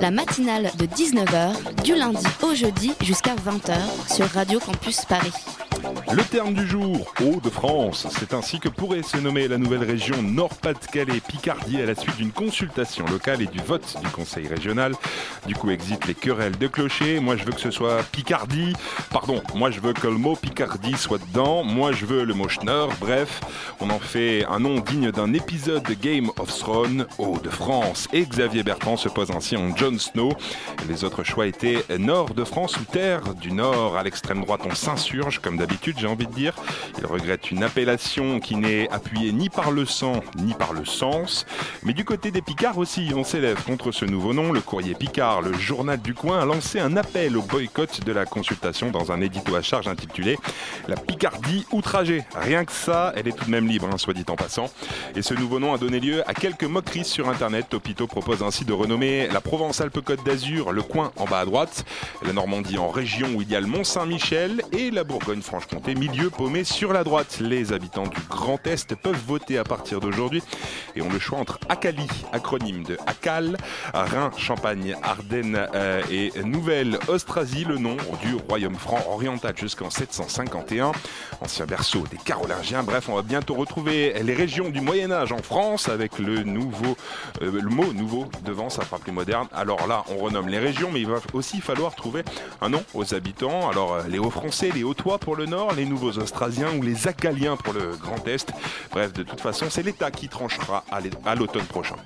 La matinale de 19h, du lundi au jeudi jusqu'à 20h sur Radio Campus Paris. Le terme du jour, Hauts-de-France. C'est ainsi que pourrait se nommer la nouvelle région Nord-Pas-de-Calais-Picardie à la suite d'une consultation locale et du vote du conseil régional. Du coup, exit les querelles de clocher. Moi, je veux que ce soit Picardie. Pardon, moi, je veux que le mot Picardie soit dedans. Moi, je veux le mot Schneur. Bref, on en fait un nom digne d'un épisode de Game of Thrones, Hauts-de-France. Et Xavier Bertrand se pose ainsi en Jon Snow. Les autres choix étaient Nord de France ou Terre du Nord. À l'extrême droite, on s'insurge, comme d'habitude, j'ai envie de dire. Il regrette une appellation qui n'est appuyée ni par le sang ni par le Mais du côté des Picards aussi, on s'élève contre ce nouveau nom. Le courrier Picard, le journal du coin, a lancé un appel au boycott de la consultation dans un édito à charge intitulé La Picardie outragée. Rien que ça, elle est tout de même libre, hein, soit dit en passant. Et ce nouveau nom a donné lieu à quelques moqueries sur Internet. Topito propose ainsi de renommer la Provence-Alpes-Côte d'Azur le coin en bas à droite, la Normandie en région où il y a le Mont-Saint-Michel et la Bourgogne-Franche-Comté milieu paumé sur la droite. Les habitants du Grand Est peuvent voter à partir d'aujourd'hui le choix entre Acali, acronyme de Acal, Rhin, Champagne, Ardennes euh, et Nouvelle-Austrasie, le nom du royaume franc oriental jusqu'en 751, ancien berceau des Carolingiens. Bref, on va bientôt retrouver les régions du Moyen Âge en France avec le nouveau, euh, mot nouveau devant, ça fera plus moderne. Alors là, on renomme les régions, mais il va aussi falloir trouver un nom aux habitants. Alors euh, les Hauts-Français, les Hautois pour le Nord, les Nouveaux Austrasiens ou les Acaliens pour le Grand Est. Bref, de toute façon, c'est l'État qui tranchera à l'automne prochain.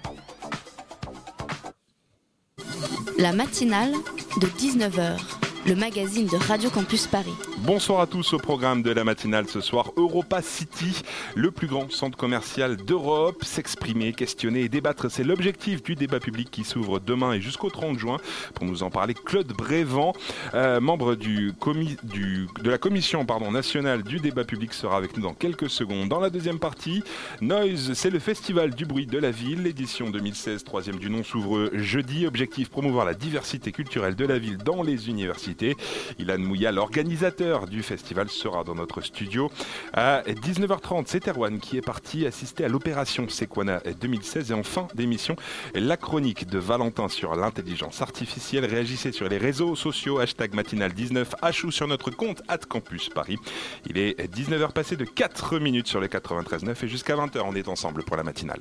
La matinale de 19h, le magazine de Radio Campus Paris. Bonsoir à tous au programme de la matinale ce soir. Europa City, le plus grand centre commercial d'Europe. S'exprimer, questionner et débattre, c'est l'objectif du débat public qui s'ouvre demain et jusqu'au 30 juin. Pour nous en parler, Claude Brévent, euh, membre de la commission nationale du débat public, sera avec nous dans quelques secondes. Dans la deuxième partie, Noise, c'est le festival du bruit de la ville. L'édition 2016, troisième du nom, s'ouvre jeudi. Objectif promouvoir la diversité culturelle de la ville dans les universités. Ilan Mouya, l'organisateur du festival, sera dans notre studio. À 19h30, c'est Erwan qui est parti assister à l'opération Sequana 2016. Et en fin d'émission, la chronique de Valentin sur l'intelligence artificielle. Réagissez sur les réseaux sociaux, hashtag matinal19, H ou sur notre compte at Campus Paris. Il est 19h passé de 4 minutes sur les 93.9 et jusqu'à 20h, on est ensemble pour la matinale.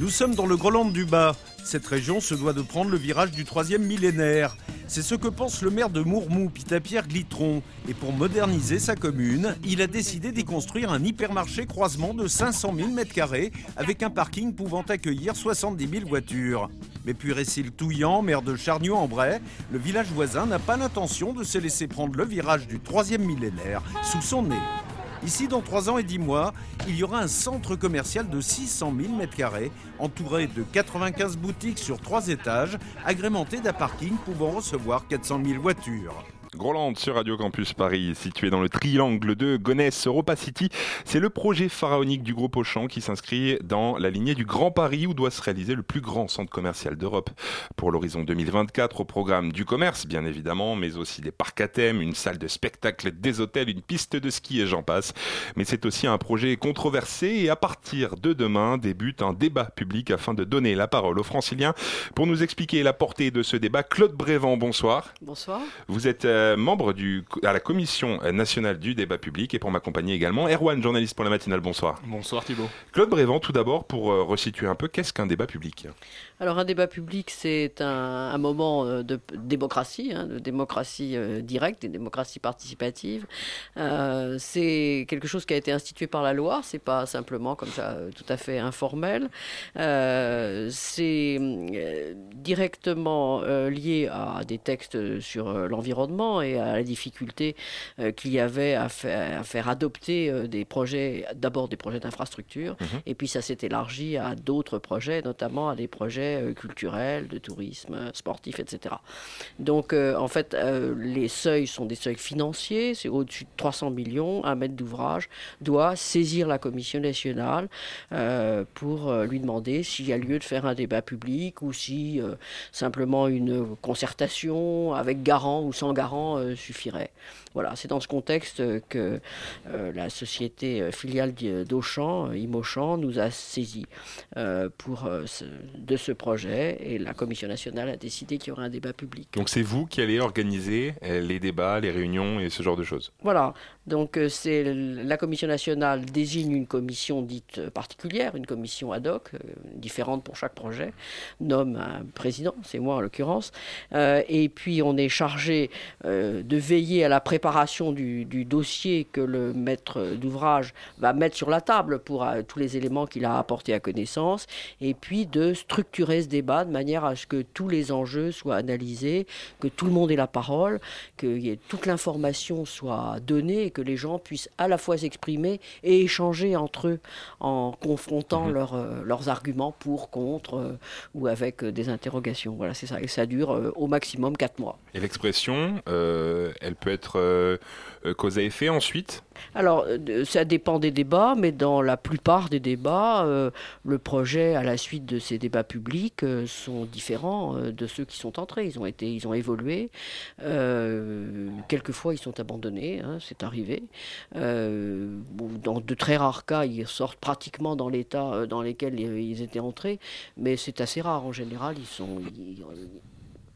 Nous sommes dans le Groland du Bas. Cette région se doit de prendre le virage du troisième millénaire. C'est ce que pense le maire de Mourmou, Pitapierre Glitron. Et pour moderniser sa commune, il a décidé d'y construire un hypermarché croisement de 500 000 m2 avec un parking pouvant accueillir 70 000 voitures. Mais puis Récile Touillant, maire de Charnieu-en-Bray, le village voisin n'a pas l'intention de se laisser prendre le virage du troisième millénaire sous son nez. Ici, dans 3 ans et 10 mois, il y aura un centre commercial de 600 000 m2, entouré de 95 boutiques sur 3 étages, agrémenté d'un parking pouvant recevoir 400 000 voitures. Groland sur Radio Campus Paris, situé dans le triangle de Gonesse Europa City. C'est le projet pharaonique du groupe Auchan qui s'inscrit dans la lignée du Grand Paris où doit se réaliser le plus grand centre commercial d'Europe. Pour l'horizon 2024, au programme du commerce, bien évidemment, mais aussi des parcs à thème, une salle de spectacle, des hôtels, une piste de ski et j'en passe. Mais c'est aussi un projet controversé et à partir de demain débute un débat public afin de donner la parole aux franciliens. Pour nous expliquer la portée de ce débat, Claude Brévent, bonsoir. Bonsoir. Vous êtes euh, membre du, à la Commission nationale du débat public et pour m'accompagner également, Erwan, journaliste pour la matinale, bonsoir. Bonsoir Thibault. Claude Brévent, tout d'abord, pour euh, resituer un peu, qu'est-ce qu'un débat public? Alors un débat public, c'est un, un moment euh, de démocratie, hein, de démocratie euh, directe, de démocratie participative. Euh, c'est quelque chose qui a été institué par la loi, c'est pas simplement comme ça tout à fait informel. Euh, c'est directement lié à des textes sur l'environnement, et à la difficulté qu'il y avait à faire, à faire adopter des projets, d'abord des projets d'infrastructure, Mhm. et puis ça s'est élargi à d'autres projets, notamment à des projets euh, culturels, de tourisme, euh, sportifs, etc. Donc, euh, en fait, les seuils sont des seuils financiers. C'est au-dessus de 300 millions. Un maître d'ouvrage doit saisir la Commission nationale pour lui demander s'il y a lieu de faire un débat public ou si simplement une concertation avec garant ou sans garant suffirait. Voilà, c'est dans ce contexte que la société filiale d'Auchan, Imochan, nous a saisi pour, de ce projet et la Commission nationale a décidé qu'il y aurait un débat public. Donc c'est vous qui allez organiser euh, les débats, les réunions et ce genre de choses. Voilà, donc euh, c'est la Commission nationale désigne une commission dite euh, particulière, une commission ad hoc, euh, différente pour chaque projet, nomme un président, c'est moi en l'occurrence, et puis on est chargé de veiller à la préparation du, dossier que le maître d'ouvrage va mettre sur la table pour tous les éléments qu'il a apportés à connaissance, et puis de structurer ce débat de manière à ce que tous les enjeux soient analysés, que tout le monde ait la parole, que toute l'information soit donnée que les gens puissent à la fois s'exprimer et échanger entre eux en confrontant Mhm. leurs, euh, leurs arguments pour, contre euh, ou avec euh, des interrogations. Voilà, c'est ça. Et ça dure au maximum quatre mois. Et l'expression, euh, elle peut être euh, cause à effet ensuite? Alors, euh, ça dépend des débats, mais dans la plupart des débats, euh, le projet, à la suite de ces débats publics, euh, sont différents de ceux qui sont entrés. Ils ont, été, ils ont évolué. Quelquefois, ils sont abandonnés, hein, c'est arrivé. Dans de très rares cas, ils sortent pratiquement dans l'état dans lequel ils, étaient entrés, mais c'est assez rare. En général, ils sont...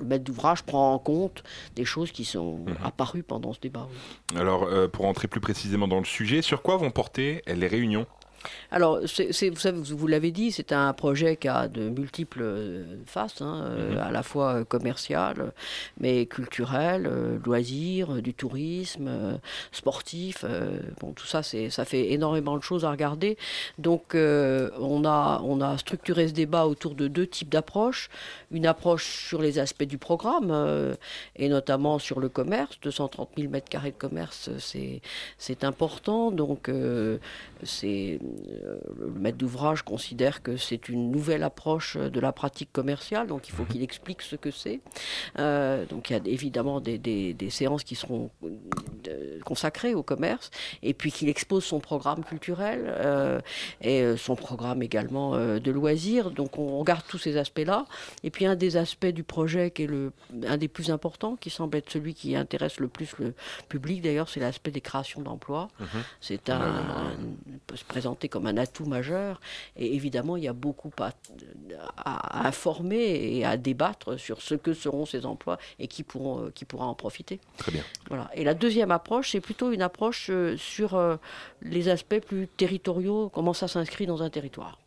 maître d'ouvrage prend en compte des choses qui sont apparues pendant ce débat. oui. Alors euh, pour entrer plus précisément dans le sujet, sur quoi vont porter les réunions? Alors, vous, savez, vous l'avez dit, c'est un projet qui a de multiples euh, faces, hein, euh, Mhm. à la fois euh, commercial, mais culturel, loisirs, du tourisme, sportif. bon, tout ça, ça fait énormément de choses à regarder. Donc, euh, on, a, on a structuré ce débat autour de deux types d'approches. Une approche sur les aspects du programme, euh, et notamment sur le commerce. 230 000 mètres carrés de commerce, c'est, important. Donc, euh, c'est le maître d'ouvrage considère que c'est une nouvelle approche de la pratique commerciale, donc il faut qu'il explique ce que c'est. Euh, donc il y a évidemment des, des- des séances qui seront euh, consacrées au commerce, et puis qu'il expose son programme culturel euh, et euh, son programme également euh, de loisirs. Donc on regarde tous ces aspects-là. Et puis un des aspects du projet qui est le, un des plus importants, qui semble être celui qui intéresse le plus le public d'ailleurs, c'est l'aspect des créations d'emplois. C'est un, peut se comme un atout majeur. Et évidemment, il y a beaucoup à, informer et à débattre sur ce que seront ces emplois et qui, pourront, euh, qui pourra en profiter. Très bien. Voilà. Et la deuxième approche, c'est plutôt une approche euh, sur euh, les aspects plus territoriaux, comment ça s'inscrit dans un territoire.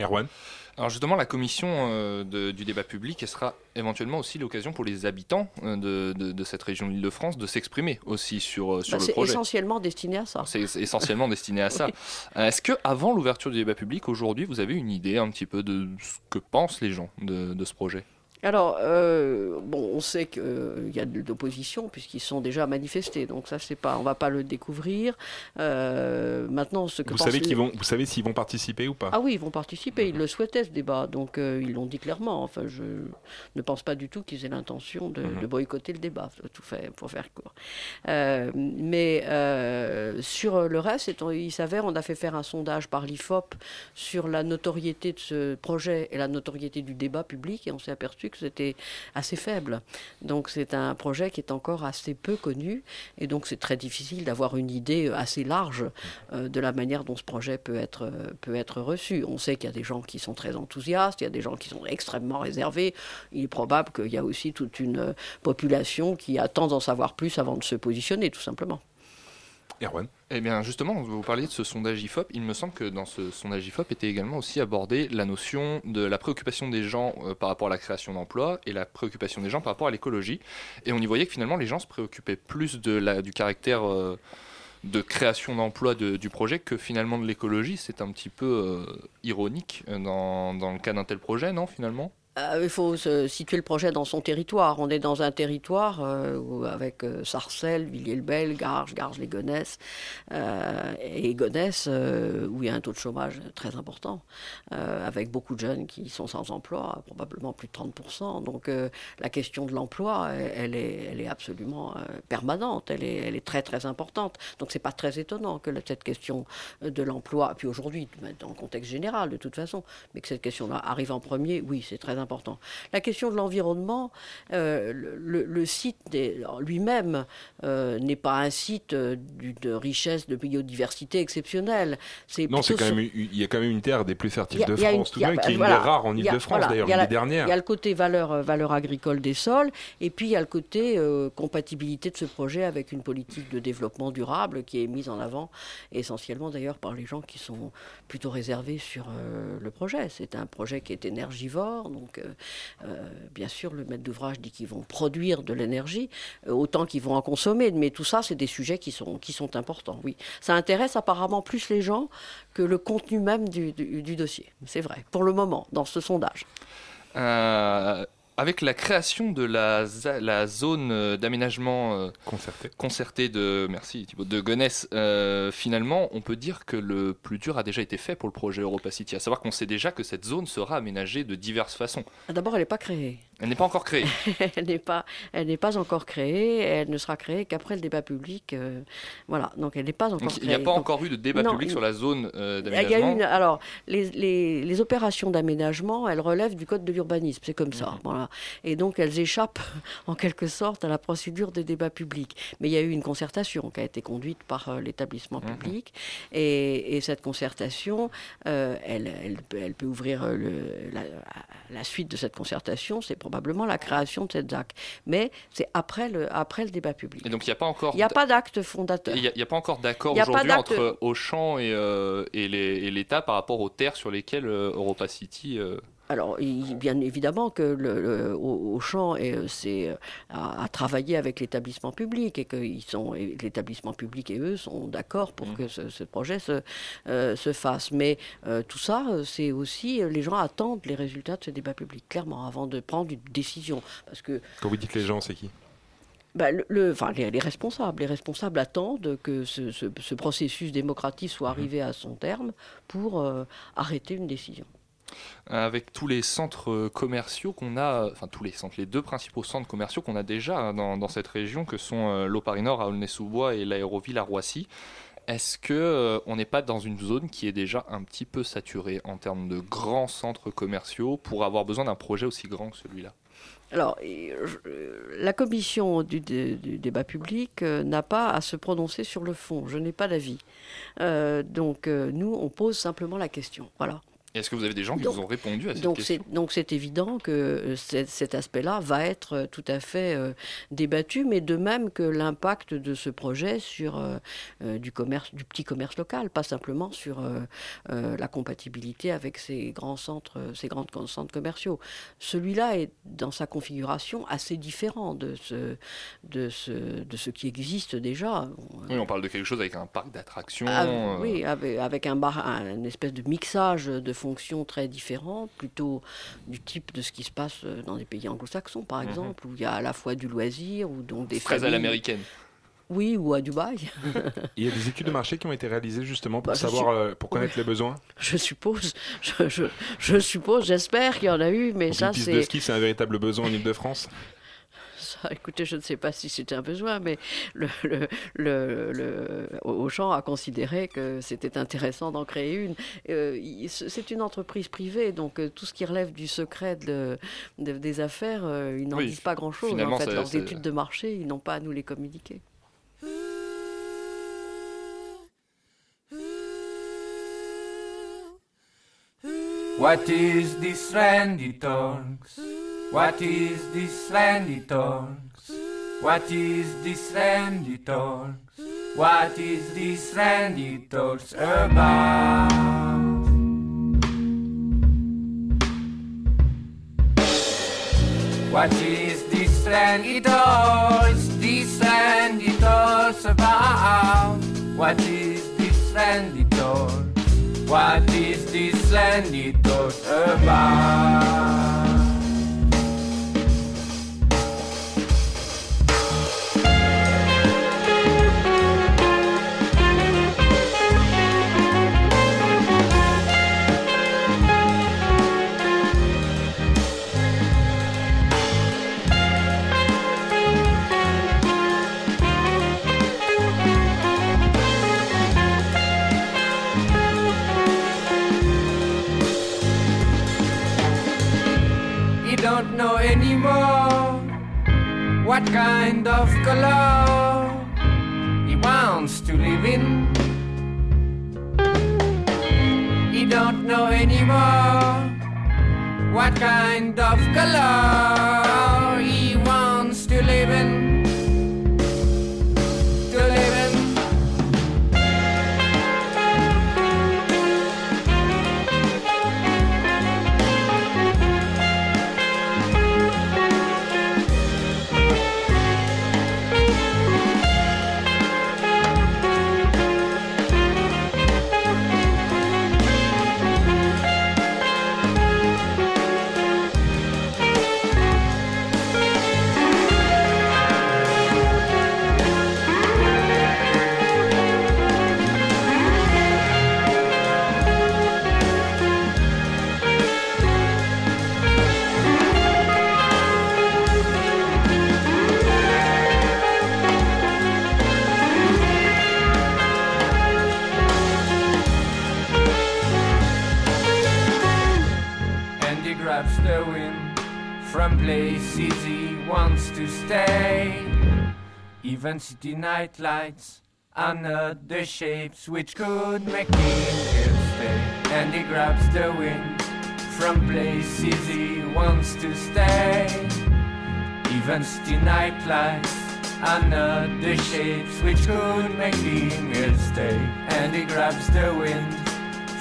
Erwan Alors justement, la commission euh, de- du débat public, elle sera éventuellement aussi l'occasion pour les habitants euh, de, de- de cette région d'Île-de-France de s'exprimer aussi sur, euh, sur Bah, le c'est projet. essentiellement destiné à ça. C'est c'est essentiellement destiné à ça. Euh, Est-ce que avant l'ouverture du débat public, aujourd'hui, vous avez une idée un petit peu de ce que pensent les gens de, de ce projet? Alors, euh, bon, on sait qu'il y a de l'opposition puisqu'ils sont déjà manifestés, donc ça, c'est pas, on va pas le découvrir. Euh, maintenant, ce que vous savez, les- qu'ils vont, vous savez s'ils vont participer ou pas? Ah oui, ils vont participer, ils le souhaitaient ce débat, donc euh, ils l'ont dit clairement. Enfin, je ne pense pas du tout qu'ils aient l'intention de, Mhm. de boycotter le débat, tout faire, pour faire court. Euh, mais euh, sur le reste, il s'avère, on a fait faire un sondage par l'IFOP sur la notoriété de ce projet et la notoriété du débat public, et on s'est aperçu c'était assez faible. Donc c'est un projet qui est encore assez peu connu, et donc c'est très difficile d'avoir une idée assez large euh, de la manière dont ce projet peut être, euh, peut être reçu. On sait qu'il y a des gens qui sont très enthousiastes, il y a des gens qui sont extrêmement réservés. Il est probable qu'il y a aussi toute une euh, population qui attend d'en savoir plus avant de se positionner, tout simplement. Eh bien, justement, vous parliez de ce sondage IFOP. Il me semble que dans ce sondage IFOP était également aussi abordée la notion de la préoccupation des gens euh, par rapport à la création d'emplois et la préoccupation des gens par rapport à l'écologie. Et on y voyait que finalement, les gens se préoccupaient plus du caractère euh, de création d'emplois de- du projet que finalement de l'écologie. C'est un petit peu euh, ironique dans, le cas d'un tel projet, non, finalement? Il faut situer le projet dans son territoire. On est dans un territoire euh, avec euh, Sarcelles, Villiers-le-Bel, Garges, Garges-les-Gonesse euh, et Gonesse, où il y a un taux de chômage très important, avec beaucoup de jeunes qui sont sans emploi, probablement plus de 30%. Donc la question de l'emploi, elle, est, absolument permanente, elle est, très très importante. Donc c'est pas très étonnant que cette question de l'emploi, puis aujourd'hui, dans le contexte général de toute façon, mais que cette question-là arrive en premier, oui, c'est très important. La question de l'environnement, euh, le, site lui-même euh, n'est pas un site euh, d'une richesse de biodiversité exceptionnelle. Non, c'est plutôt quand sur- même, il y a quand même une terre des plus il fertiles a- de a une- France, tout de même, qui est une voilà, des rares en Ile-de-France voilà, d'ailleurs, une la- des dernières. Il y a le côté valeur, valeur agricole des sols, et puis il y a le côté euh, compatibilité de ce projet avec une politique de développement durable qui est mise en avant essentiellement d'ailleurs par les gens qui sont plutôt réservés sur euh, le projet. C'est un projet qui est énergivore, donc euh, euh, bien sûr le maître d'ouvrage dit qu'ils vont produire de l'énergie euh, autant qu'ils vont en consommer, mais tout ça c'est des sujets qui sont, qui sont importants, oui. Ça intéresse apparemment plus les gens que le contenu même du, du- dossier, c'est vrai, pour le moment, dans ce sondage. Avec la création de la, zone euh, d'aménagement euh, Concerté. concertée de merci Thibaut, de Gonesse, euh, finalement, on peut dire que le plus dur a déjà été fait pour le projet Europa City. À savoir qu'on sait déjà que cette zone sera aménagée de diverses façons. Ah, D'abord, elle n'est pas créée. Elle n'est pas encore créée. elle n'est pas, elle n'est pas encore créée. Elle ne sera créée qu'après le débat public. euh, voilà, donc elle n'est pas encore Donc, créée. il n'y a pas Donc, encore eu de débat Non, public sur la zone euh, il y a eu d'aménagement. une- alors, les, les- les opérations d'aménagement, elles relèvent du code de l'urbanisme, c'est comme Mhm. ça. Voilà. Et donc, elles échappent en quelque sorte à la procédure des débats publics. Mais il y a eu une concertation qui a été conduite par euh, l'établissement Mhm. public. Et, et cette concertation, euh, elle, elle peut- elle peut ouvrir le- la, la suite de cette concertation, c'est probablement la création de cette ZAC. Mais c'est après le, après le débat public. Et donc, il n'y a pas encore. Il n'y a pas d'acte fondateur. Il n'y a, pas encore d'accord aujourd'hui entre Auchan et, euh, et l'État par rapport aux terres sur lesquelles euh, Europa City. euh, Alors, il- bien évidemment que le, le- au- Auchan euh, c'est, euh, a, a travaillé avec l'établissement public et que ils sont, et l'établissement public et eux sont d'accord pour que ce, ce projet se, euh, se fasse. Mais euh, tout ça, c'est aussi, les gens attendent les résultats de ce débat public, clairement, avant de prendre une décision. Parce que Quand vous dites les gens, c'est qui? Bah, le, le- enfin, les, les responsables, les responsables attendent que ce, ce- ce processus démocratique soit arrivé à son terme pour euh, arrêter une décision. Avec tous les centres euh, commerciaux qu'on a, enfin tous les centres, les deux principaux centres commerciaux qu'on a déjà hein, dans, cette région, que sont euh, l'Opari Nord à Aulnay-sous-Bois et l'aéroville à Roissy. Est-ce que euh, on n'est pas dans une zone qui est déjà un petit peu saturée en termes de grands centres commerciaux pour avoir besoin d'un projet aussi grand que celui-là? Alors, euh, la commission du, dé- du débat public euh, n'a pas à se prononcer sur le fond. Je n'ai pas d'avis. Euh, donc, euh, nous, on pose simplement la question. Voilà. Est-ce que vous avez des gens qui Donc- vous ont répondu à cette Donc question donc c'est évident que euh, cet, aspect-là va être euh, tout à fait euh, débattu, mais de même que l'impact de ce projet sur euh, du commerce, du petit commerce local, pas simplement sur euh, la compatibilité avec ces grands centres, ces grands centres commerciaux. Celui-là est dans sa configuration assez différent de ce, de ce, de ce qui existe déjà. Oui, on parle de quelque chose avec un parc d'attractions. Ah, oui, avec, avec un bar, un, une espèce de mixage de fonctions très différentes, plutôt du type de ce qui se passe euh, dans des pays anglo-saxons, par Mhm. exemple, où il y a à la fois du loisir ou donc des très à familles- l'américaine. Oui, ou à Dubaï, Il y a des études de marché qui ont été réalisées justement pour Bah, savoir, suis- euh, pour connaître les besoins. je suppose. Je, je- je suppose, j'espère qu'il y en a eu, mais Donc, ça une piste de c'est. ski, c'est un véritable besoin en Ile-de-France. écoutez, je ne sais pas si c'était un besoin, mais le, le, le, le- Auchan a considéré que c'était intéressant d'en créer une. Euh, c'est une entreprise privée, donc euh, tout ce qui relève du secret de, de- des affaires, euh, ils n'en Oui, disent pas grand-chose. finalement, En fait, leurs études de marché, ils n'ont pas à nous les communiquer. What is this Randy talks? What is this Randy talks? What is this Randy talks? What is this Randy talks about? What is this Randy talks? This Randy talks about? What is this Randy talks? What is this sandy talk about? What kind of color he wants to live in. He don't know anymore what kind of color wants to stay. Even city night lights are not the shapes which could make him stay. And he grabs the wind from places he wants to stay. Even city night lights are not the shapes which could make him stay. And he grabs the wind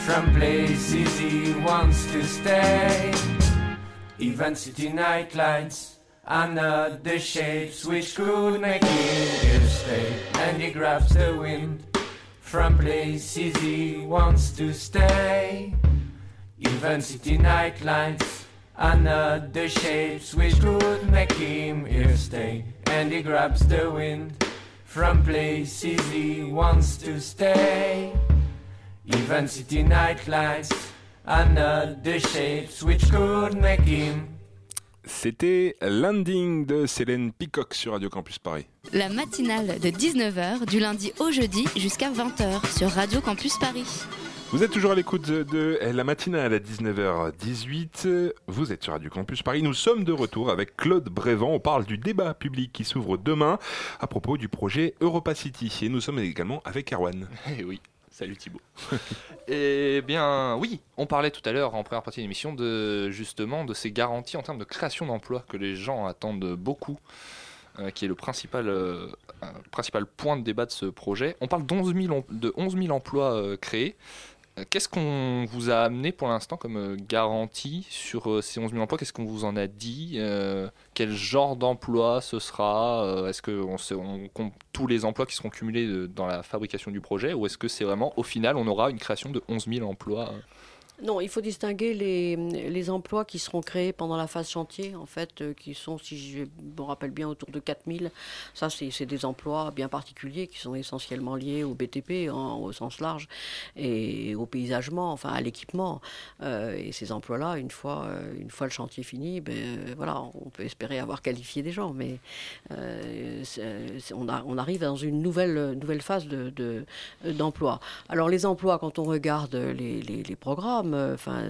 from places he wants to stay. Even city night the shapes which could make him stay. And he grabs the wind from places he wants to stay. Even city night lights are not the shapes which could make him here stay. And he grabs the wind from places he wants to stay. Even city night lights are not the shapes which could make him. C'était Landing de Célène Peacock sur Radio Campus Paris. La matinale de 19h du lundi au jeudi jusqu'à 20h sur Radio Campus Paris. Vous êtes toujours à l'écoute de la matinale à 19h18. Vous êtes sur Radio Campus Paris. Nous sommes de retour avec Claude Brévent. On parle du débat public qui s'ouvre demain à propos du projet Europa City. Et nous sommes également avec Erwan. Eh oui, salut Thibaut. Eh bien, oui, on parlait tout à l'heure en première partie de l'émission de justement de ces garanties en termes de création d'emplois que les gens attendent beaucoup, euh, qui est le principal, euh, principal point de débat de ce projet. On parle d'11 000, em- de 11 000 emplois euh, créés. Euh, Qu'est-ce qu'on vous a amené pour l'instant comme euh, garantie sur euh, ces 11 000 emplois? Qu'est-ce qu'on vous en a dit? Quel genre d'emploi ce sera? Est-ce qu'on on compte tous les emplois qui seront cumulés dans la fabrication du projet? Ou est-ce que c'est vraiment, au final, on aura une création de 11 000 emplois euh Non, il faut distinguer les, emplois qui seront créés pendant la phase chantier, en fait, euh, qui sont, si je me rappelle bien, autour de 4000. Ça, c'est des emplois bien particuliers qui sont essentiellement liés au BTP en- au sens large et au paysagement, enfin à l'équipement. Euh, et ces emplois-là, une fois, euh, le chantier fini, ben, on peut espérer avoir qualifié des gens, mais on, arrive dans une nouvelle, phase de- de- d'emploi. Alors les emplois, quand on regarde les programmes, euh, enfin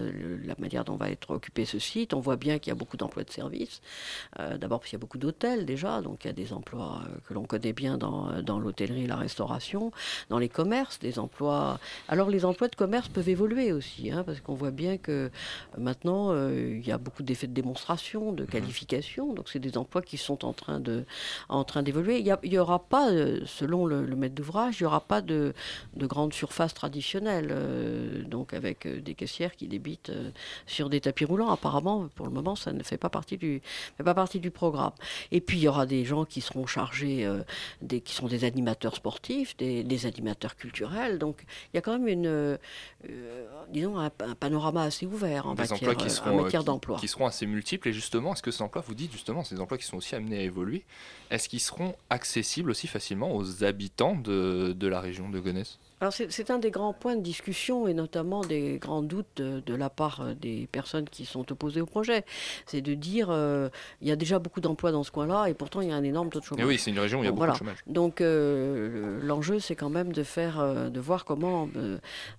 la manière dont va être occupé ce site, on voit bien qu'il y a beaucoup d'emplois de services. Euh, D'abord parce qu'il y a beaucoup d'hôtels déjà, donc il y a des emplois euh, que l'on connaît bien dans, dans l'hôtellerie et la restauration, dans les commerces, des emplois. Alors les emplois de commerce peuvent évoluer aussi, hein, parce qu'on voit bien que maintenant euh, il y a beaucoup d'effets de démonstration, de qualification, donc c'est des emplois qui sont en train de en train d'évoluer. Il n'y aura pas, selon le, le maître d'ouvrage, il n'y aura pas de, de grandes surfaces traditionnelles, euh, donc avec des caissières qui débitent euh, sur des tapis roulants. Apparemment, pour le moment, ça ne fait pas partie du, fait pas partie du programme. Et puis, il y aura des gens qui seront chargés, euh, des, qui sont des animateurs sportifs, des, des animateurs culturels. Donc, il y a quand même une, euh, disons, un, un panorama assez ouvert en des matière, emplois qui seront, en qui seront assez multiples. Et justement, est-ce que ces emplois, vous dites justement, ces emplois qui sont aussi amenés à évoluer, est-ce qu'ils seront accessibles aussi facilement aux habitants de, de la région de Gonesse? Alors c'est un des grands points de discussion et notamment des grands doutes de, la part euh, des personnes qui sont opposées au projet. C'est de dire euh, il y a déjà beaucoup d'emplois dans ce coin-là et pourtant il y a un énorme taux de chômage. Et oui, c'est une région où il y a beaucoup de chômage. Donc euh, l'enjeu c'est quand même de faire, de voir comment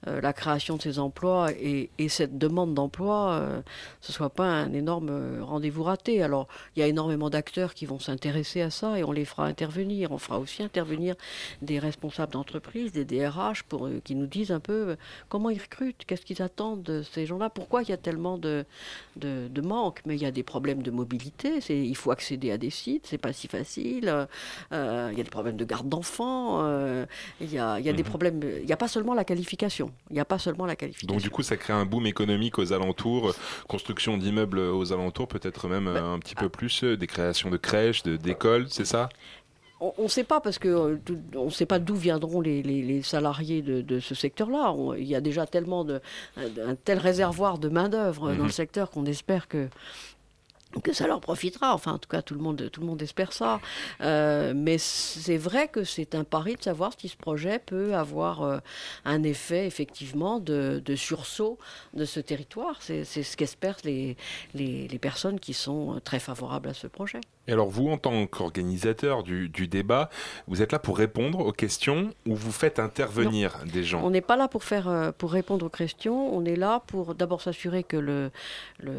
la création de ces emplois et, et cette demande d'emploi, ce soit pas un énorme rendez-vous raté. Alors il y a énormément d'acteurs qui vont s'intéresser à ça et on les fera intervenir. On fera aussi intervenir des responsables d'entreprise, des DRH pour euh, qu'ils nous disent un peu euh, comment ils recrutent, qu'est-ce qu'ils attendent de ces gens-là, pourquoi il y a tellement de, de, manque. Mais il y a des problèmes de mobilité, il faut accéder à des sites, c'est pas si facile. Euh, il y a des problèmes de garde d'enfants, il y a, il y a des mhm. problèmes. Il n'y a pas seulement la qualification. Il n'y a pas seulement la qualification. Donc du coup, ça crée un boom économique aux alentours, construction d'immeubles aux alentours, peut-être même bah, un petit peu ah. plus, des créations de crèches, d'écoles, c'est ça? On ne sait pas parce que euh, on ne sait pas d'où viendront les, salariés de, ce secteur-là. Il y a déjà tellement de un, tel réservoir de main d'œuvre dans le mhm. secteur qu'on espère que que ça leur profitera. Enfin, en tout cas, tout le monde, tout le monde espère ça. Euh, mais c'est vrai que c'est un pari de savoir si ce projet peut avoir euh, un effet, effectivement, de, sursaut de ce territoire. C'est ce qu'espèrent les, les, les, personnes qui sont très favorables à ce projet. Et alors, vous, en tant qu'organisateur du, du, débat, vous êtes là pour répondre aux questions ou vous faites intervenir des gens? On n'est pas là pour, faire, euh, pour répondre aux questions. On est là pour d'abord s'assurer que le, le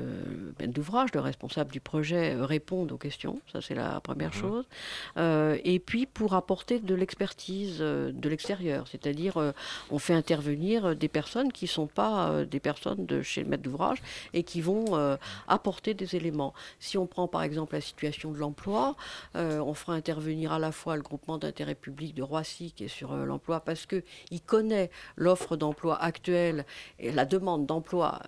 maître d'ouvrage, le responsable du projet euh, répondent aux questions, ça c'est la première mhm. chose, euh, et puis pour apporter de l'expertise de l'extérieur, c'est-à-dire on fait intervenir des personnes qui ne sont pas des personnes de chez le maître d'ouvrage et qui vont apporter des éléments. Si on prend par exemple la situation de l'emploi, on fera intervenir à la fois le groupement d'intérêt public de Roissy qui est sur l'emploi parce qu'il connaît l'offre d'emploi actuelle et la demande d'emploi,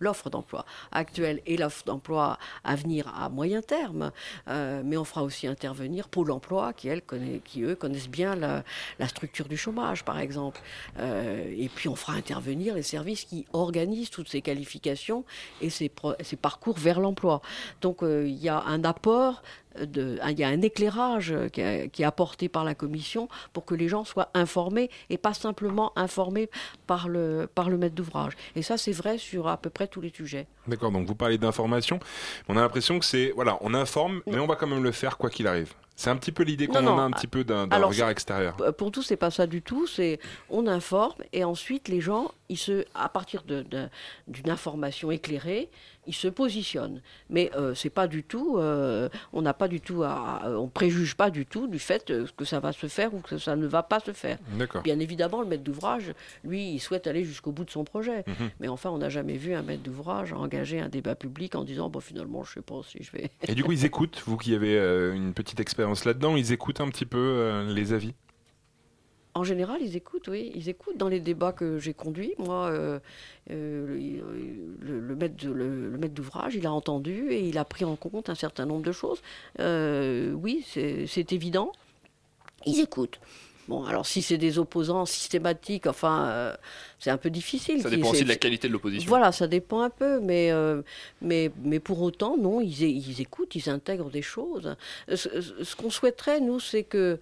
l'offre d'emploi actuelle et l'offre d'emploi à venir à moyen terme. Euh, mais on fera aussi intervenir Pôle emploi, qui, eux connaissent bien la, structure du chômage, par exemple. Euh, et puis on fera intervenir les services qui organisent toutes ces qualifications et ces, parcours vers l'emploi. Donc euh, il y a un apport il y a un éclairage qui, est apporté par la commission pour que les gens soient informés et pas simplement informés par le, par le maître d'ouvrage. Et ça, c'est vrai sur à peu près tous les sujets. D'accord, donc vous parlez d'information. On a l'impression que c'est, voilà, on informe, mais on va quand même le faire quoi qu'il arrive. C'est un petit peu l'idée qu'on en a un petit peu d'un regard extérieur. Pour tout, c'est pas ça du tout. C'est on informe et ensuite les gens, ils se, à partir d'une de, information éclairée, ils se positionnent. Mais euh, c'est pas du tout, euh, on n'a pas du tout, à, on préjuge pas du tout du fait que ça va se faire ou que ça ne va pas se faire. Bien évidemment, le maître d'ouvrage, lui, il souhaite aller jusqu'au bout de son projet. Mhm. Mais enfin, on n'a jamais vu un maître d'ouvrage engager un débat public en disant, bon, finalement, je sais pas si je vais. Et du coup, ils écoutent. Vous qui avez euh, une petite expérience là-dedans, ils écoutent un petit peu euh, les avis? En général, ils écoutent, oui. Ils écoutent dans les débats que j'ai conduits. Moi, euh, euh, le, maître, le, maître d'ouvrage, il a entendu et il a pris en compte un certain nombre de choses. oui, c'est évident. Ils écoutent. Bon, alors si c'est des opposants systématiques, enfin, euh, c'est un peu difficile. Ça dépend aussi de la qualité de l'opposition. Voilà, ça dépend un peu, mais, euh, mais, mais pour autant, non, ils, ils, écoutent, ils intègrent des choses. ce qu'on souhaiterait, nous, c'est que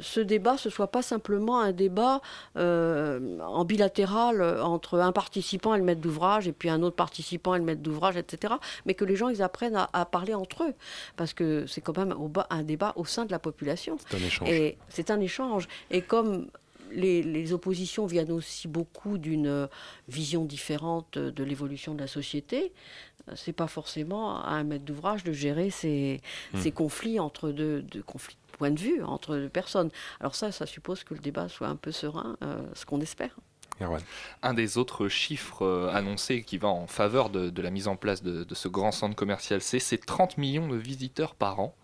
ce débat, ce soit pas simplement un débat euh, en bilatéral euh, entre un participant et le maître d'ouvrage, et puis un autre participant et le maître d'ouvrage, etc., mais que les gens ils apprennent à, parler entre eux, parce que c'est quand même un débat au sein de la population. C'est un échange. Et c'est un échange. Et comme les, oppositions viennent aussi beaucoup d'une vision différente de l'évolution de la société. C'est pas forcément à un maître d'ouvrage de gérer ces, hmm. ces conflits entre deux, deux conflits point de vue entre deux personnes. Alors ça, ça suppose que le débat soit un peu serein, euh, ce qu'on espère. Un des autres chiffres euh, annoncés qui va en faveur de, la mise en place de, ce grand centre commercial, c'est 30 millions de visiteurs par an.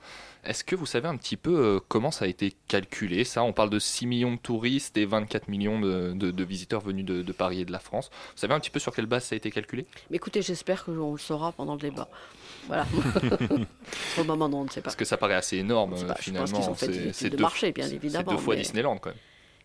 Est-ce que vous savez un petit peu euh, comment ça a été calculé Ça, on parle de 6 millions de touristes et 24 millions de, visiteurs venus de, Paris et de la France. Vous savez un petit peu sur quelle base ça a été calculé? Écoutez, j'espère que l'on le saura pendant le débat. Voilà. Au moment, non, on ne sait pas. Parce que ça paraît assez énorme, finalement. C'est deux, marché, bien évidemment. C'est deux fois Disneyland, quand même.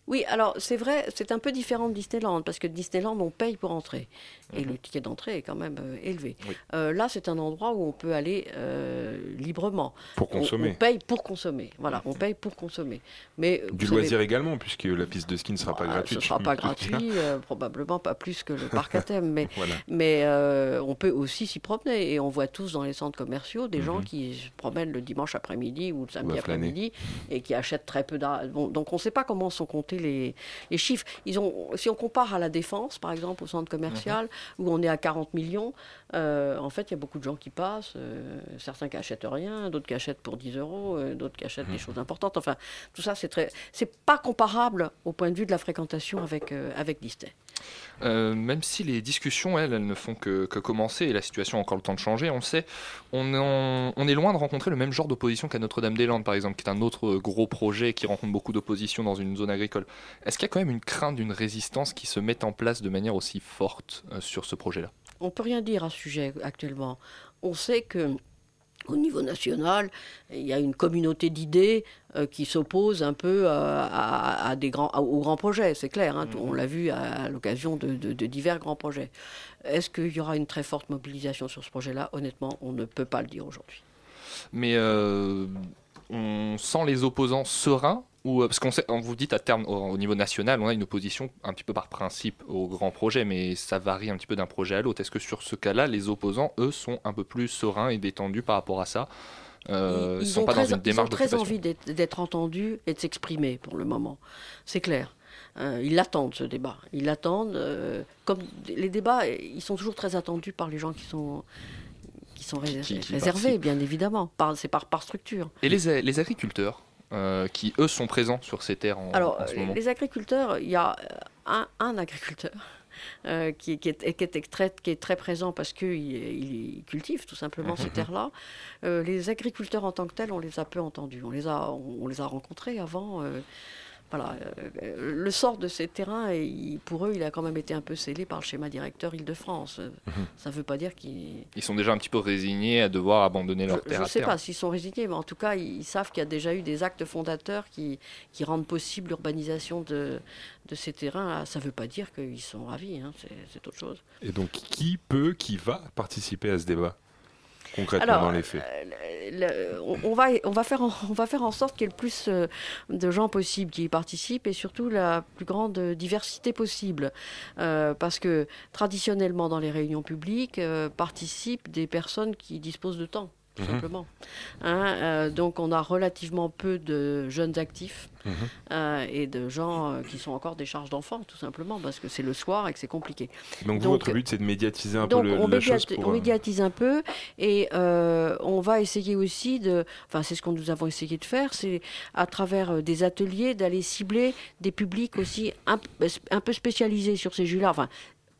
Oui, alors c'est vrai, c'est un peu différent de Disneyland, parce que Disneyland, on paye pour entrer. Et Mhm. le ticket d'entrée est quand même euh, élevé. Oui. Euh, là, c'est un endroit où on peut aller euh, librement. Pour On- On, consommer. paye pour consommer. Voilà, on paye pour consommer. Mais Du savez- loisir également, puisque la piste de ski ne sera pas Ah, gratuite. Ce ne sera pas gratuit, probablement pas plus que le parc à thème, mais, Voilà. mais on peut aussi s'y promener. Et on voit tous dans les centres commerciaux des gens Mhm. qui se promènent le dimanche après-midi ou le samedi après-midi et qui achètent très peu d'argent. Bon, donc on ne sait pas comment sont comptés les, les chiffres. Ils ont, si on compare à la Défense, par exemple, au centre commercial, où on est à 40 millions, euh, en fait, il y a beaucoup de gens qui passent, euh, certains qui achètent rien, d'autres qui achètent pour 10 euros, euh, d'autres qui achètent des choses importantes. Enfin, tout ça, c'est très, c'est pas comparable au point de vue de la fréquentation avec, avec Disney. Euh, même si les discussions, elles, elles ne font que, que commencer et la situation a encore le temps de changer, on le sait, on, en- on est loin de rencontrer le même genre d'opposition qu'à Notre-Dame-des-Landes, par exemple, qui est un autre gros projet qui rencontre beaucoup d'opposition dans une zone agricole. Est-ce qu'il y a quand même une crainte d'une résistance qui se mette en place de manière aussi forte euh, sur ce projet-là? On peut rien dire à ce sujet actuellement. On sait que au niveau national, il y a une communauté d'idées euh, qui s'oppose un peu à, à- à des grands, à- aux grands projets, c'est clair. hein. On l'a vu à, l'occasion de, de- de divers grands projets. Est-ce qu'il y aura une très forte mobilisation sur ce projet-là? Honnêtement, on ne peut pas le dire aujourd'hui. Mais euh, on sent les opposants sereins ou euh, parce qu'on sait, on vous dit à terme au, au niveau national, on a une opposition un petit peu par principe au grand projet, mais ça varie un petit peu d'un projet à l'autre. Est-ce que sur ce cas-là, les opposants, eux, sont un peu plus sereins et détendus par rapport à ça? Euh, ils, sont ont pas très, dans une ils ont démarche très envie d'être entendus et de s'exprimer pour le moment. C'est clair. Euh, ils l'attendent, ce débat. Ils l'attendent. euh, comme les débats, ils sont toujours très attendus par les gens qui sont, qui sont rés- qui réservés, bien évidemment. Par- C'est par, par structure. Et les, les agriculteurs? Euh, qui, eux, sont présents sur ces terres en, Alors, en ce moment les agriculteurs, il y a euh, un, un agriculteur euh, qui, qui est, qui, est très, qui est très présent parce qu'il il cultive tout simplement ces terres-là. Euh, les agriculteurs en tant que tels, on les a peu entendus. On les a, on, les a rencontrés avant. euh, voilà, euh, le sort de ces terrains, il- pour eux, il a quand même été un peu scellé par le schéma directeur Île-de-France. Euh, Ça ne veut pas dire qu'ils Ils sont déjà un petit peu résignés à devoir abandonner leur je terre ne à sais terre. pas s'ils sont résignés, mais en tout cas, ils, ils savent qu'il y a déjà eu des actes fondateurs qui, qui rendent possible l'urbanisation de, de ces terrains. Ça ne veut pas dire qu'ils sont ravis, hein, c'est autre chose. Et donc, qui peut, qui va participer à ce débat? Concrètement Alors, dans les faits euh, le- on, va, on, va faire en, on va faire en sorte qu'il y ait le plus euh, de gens possible qui y participent et surtout la plus grande diversité possible. Euh, parce que traditionnellement, dans les réunions publiques, euh, participent des personnes qui disposent de temps. Tout Mhm. simplement. Hein, euh, donc on a relativement peu de jeunes actifs Mhm. euh, et de gens euh, qui sont encore des charges d'enfants, tout simplement, parce que c'est le soir et que c'est compliqué. Donc, vous, votre but, c'est de médiatiser un Donc peu le- on, la chose pour... on médiatise un peu et on va essayer aussi de, enfin c'est ce que nous avons essayé de faire, c'est à travers des ateliers d'aller cibler des publics aussi un, peu spécialisés sur ces jeux-là, enfin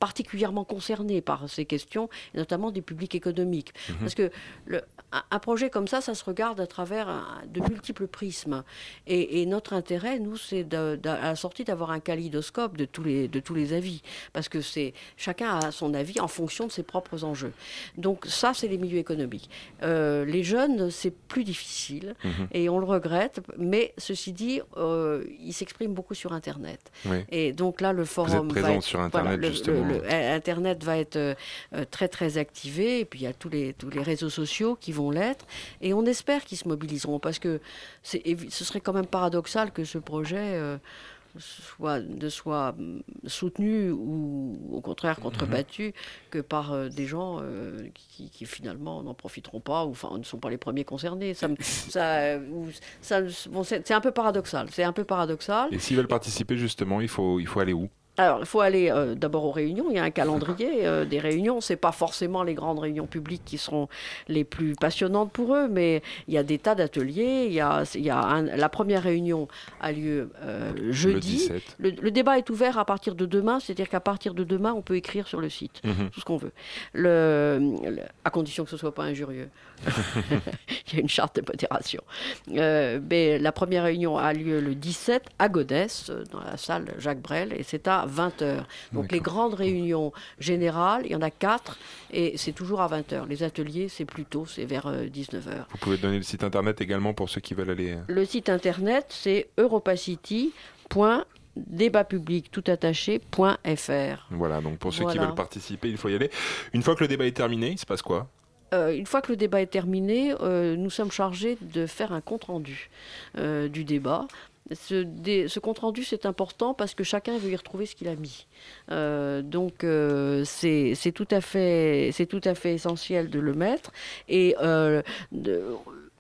particulièrement concernés par ces questions, et notamment des publics économiques. Mhm. Parce que le, un, projet comme ça, ça se regarde à travers un- de multiples prismes. Et, et notre intérêt, nous, c'est de- de- à la sortie d'avoir un kaléidoscope de tous les, de tous les avis. Parce que c'est chacun a son avis en fonction de ses propres enjeux. Donc ça, c'est les milieux économiques. Euh, les jeunes, c'est plus difficile Mhm. et on le regrette. Mais ceci dit, euh, ils s'expriment beaucoup sur Internet. Oui. Et donc là, le forum va présent être- sur Internet, justement. le- le- Internet va être euh, euh, très très activé et puis il y a tous les tous les réseaux sociaux qui vont l'être et on espère qu'ils se mobiliseront parce que ce serait quand même paradoxal que ce projet euh, soit ne soit hum, soutenu ou au contraire contrebattu que par euh, des gens euh, qui, qui finalement n'en profiteront pas ou enfin ne sont pas les premiers concernés. Ça me- ça, euh, ou- ça bon, c'est c'est un peu paradoxal c'est un peu paradoxal. Et s'ils veulent participer, justement, il faut, il faut aller où? Alors, il faut aller euh, d'abord aux réunions. Il y a un calendrier euh, des réunions. C'est pas forcément les grandes réunions publiques qui seront les plus passionnantes pour eux, mais il y a des tas d'ateliers. Il y a, il y a un- la première réunion a lieu euh, jeudi. 17. Le, le débat est ouvert à partir de demain, c'est-à-dire qu'à partir de demain, on peut écrire sur le site Mhm. tout ce qu'on veut, le, à condition que ce soit pas injurieux. Il y a une charte de modération. Mais la première réunion a lieu le 17 à Godès, dans la salle Jacques Brel, et c'est à 20h. Donc les grandes réunions générales, il y en a quatre, et c'est toujours à 20h. Les ateliers, c'est plus tôt, c'est vers 19h. Vous pouvez donner le site internet également pour ceux qui veulent aller. euh, Le site internet, c'est débat public tout attaché.fr. Voilà, donc pour ceux qui veulent participer, il faut y aller. Une fois que le débat est terminé, il se passe quoi? Euh, une fois que le débat est terminé, euh, nous sommes chargés de faire un compte-rendu euh, du débat. Ce, ce compte-rendu, c'est important parce que chacun veut y retrouver ce qu'il a mis. Euh, donc, euh, c'est tout, à fait- c'est tout à fait essentiel de le mettre. Et euh, de-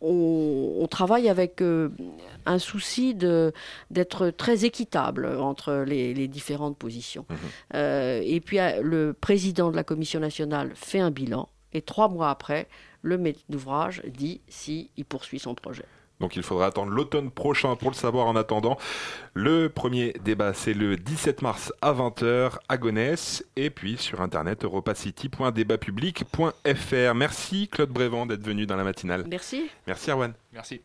on, on travaille avec un souci d'être très équitable entre les, les différentes positions. Euh, et puis, le président de la Commission nationale fait un bilan. Et trois mois après, le maître d'ouvrage dit si il poursuit son projet. Donc il faudra attendre l'automne prochain pour le savoir en attendant. Le premier débat, c'est le 17 mars à 20h à Gonesse et puis sur internet europacity.débatpublic.fr. Merci Claude Brévent d'être venu dans la matinale. Merci. Merci Erwan. Merci.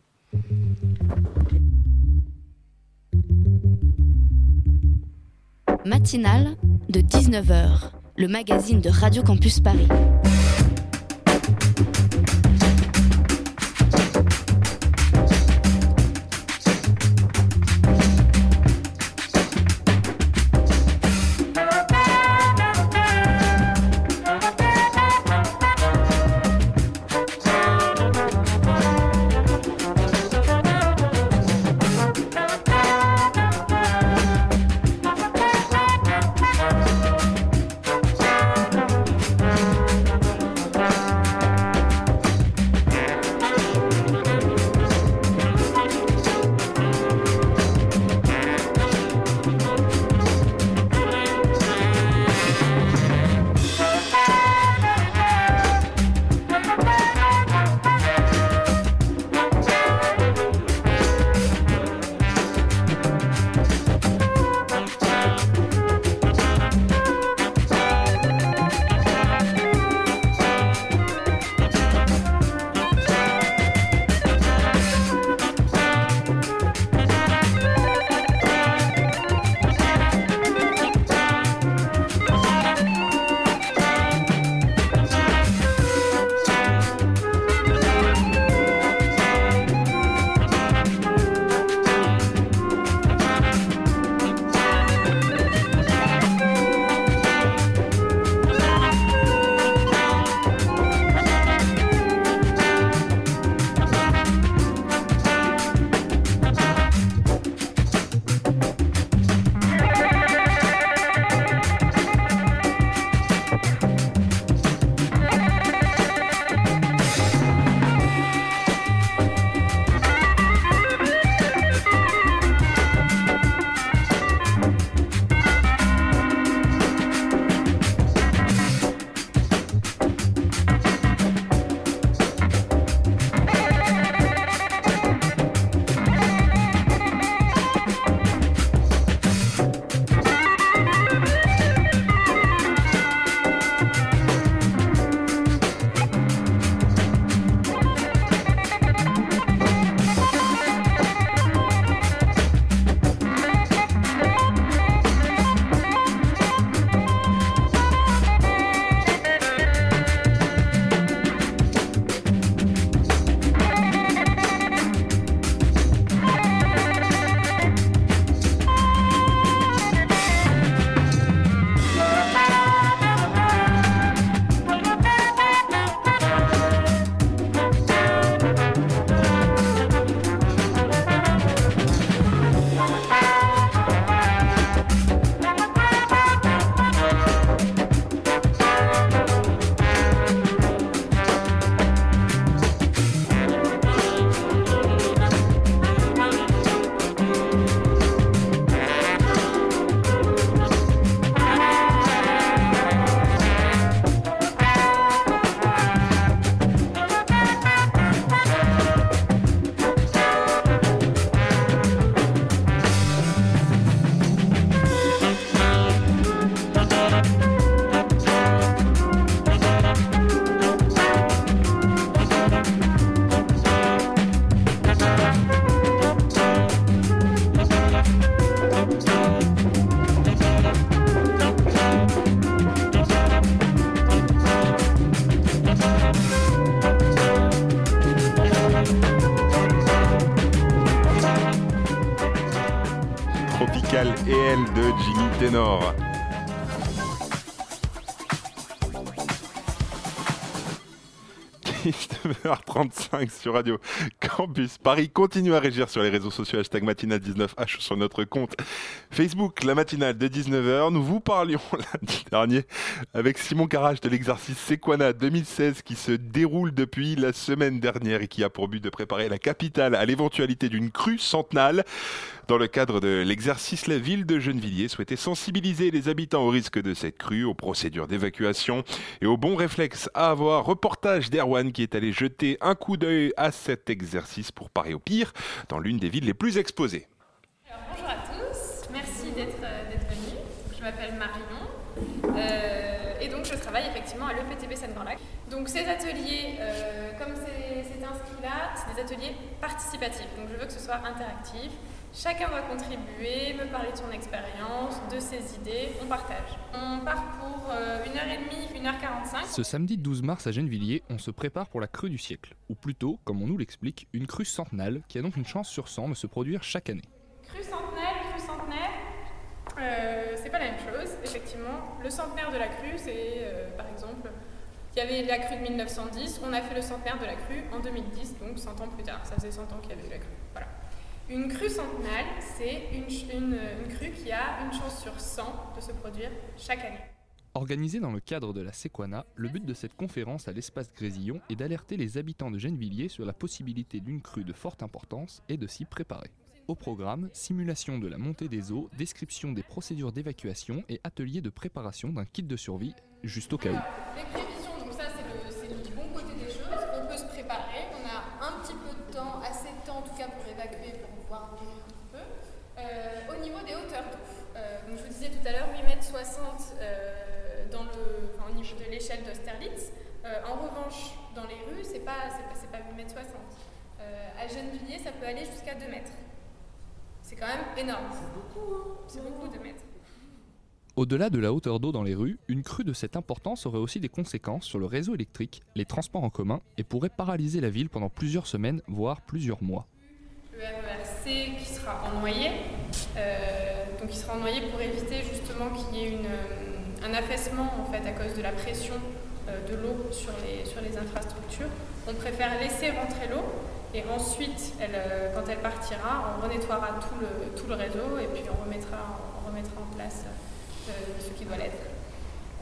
Matinale de 19h, le magazine de Radio Campus Paris. De Jimmy Tenor. 19h35 sur Radio Campus Paris. Continue à régir sur les réseaux sociaux hashtag matinale19h sur notre compte Facebook, la matinale de 19h. Nous vous parlions lundi dernier avec Simon Carrage de l'exercice Sequana 2016 qui se déroule depuis la semaine dernière et qui a pour but de préparer la capitale à l'éventualité d'une crue centenale. Dans le cadre de l'exercice, la ville de Gennevilliers souhaitait sensibiliser les habitants au risque de cette crue, aux procédures d'évacuation et aux bons réflexes à avoir. Reportage d'Erwan qui est allé jeter un coup d'œil à cet exercice pour parer au pire dans l'une des villes les plus exposées. Bonjour à tous, merci d'être venus. Je m'appelle Marion euh, je travaille effectivement à l'EPTB Seine-Grand-Lac. Donc ces ateliers, euh, comme c'est inscrit là, c'est des ateliers participatifs. Donc je veux que ce soit interactif. Chacun doit contribuer, me parler de son expérience, de ses idées, on partage. On part pour 1h30, 1h45. Ce samedi 12 mars à Gennevilliers, on se prépare pour la crue du siècle, ou plutôt, comme on nous l'explique, une crue centenale qui a donc une chance sur 100 de se produire chaque année. Crue centenaire, crue centenaire, euh, c'est pas la même chose, effectivement. Le centenaire de la crue, c'est euh, par exemple, il y avait la crue de 1910, on a fait le centenaire de la crue en 2010, donc 100 ans plus tard. Ça faisait 100 ans qu'il y avait eu la crue. Voilà. Une crue centenale, c'est une, une, une, crue qui a une chance sur 100 de se produire chaque année. Organisée dans le cadre de la Sequana, le but de cette conférence à l'espace Grésillon est d'alerter les habitants de Gennevilliers sur la possibilité d'une crue de forte importance et de s'y préparer. Au programme, simulation de la montée des eaux, description des procédures d'évacuation et atelier de préparation d'un kit de survie, juste au cas où. Les prévisions, donc ça c'est le, le, bon côté des choses, on peut se préparer, on a un petit peu de temps, assez de temps en tout cas pour évacuer, pour pouvoir mourir un petit peu. Euh, au niveau des hauteurs d'eau, euh, donc je vous disais tout à l'heure 8 mètres 60 euh, dans le, enfin, au niveau de l'échelle d'Austerlitz. en revanche, dans les rues, c'est pas, pas, pas 8 mètres 60. À Gennevilliers, ça peut aller jusqu'à 2 mètres. C'est quand même énorme. C'est beaucoup, hein C'est beaucoup de mètres. Au-delà de la hauteur d'eau dans les rues, une crue de cette importance aurait aussi des conséquences sur le réseau électrique, les transports en commun et pourrait paralyser la ville pendant plusieurs semaines, voire plusieurs mois. Le RERC qui sera en noyer, euh, donc il sera en noyer pour éviter justement qu'il y ait une, euh, un affaissement en fait à cause de la pression euh, de l'eau sur les, sur les infrastructures. On préfère laisser rentrer l'eau et ensuite, elle, euh, quand elle partira, on renettoiera tout le, tout le réseau et puis on remettra, on remettra en place euh, ce qui doit l'être.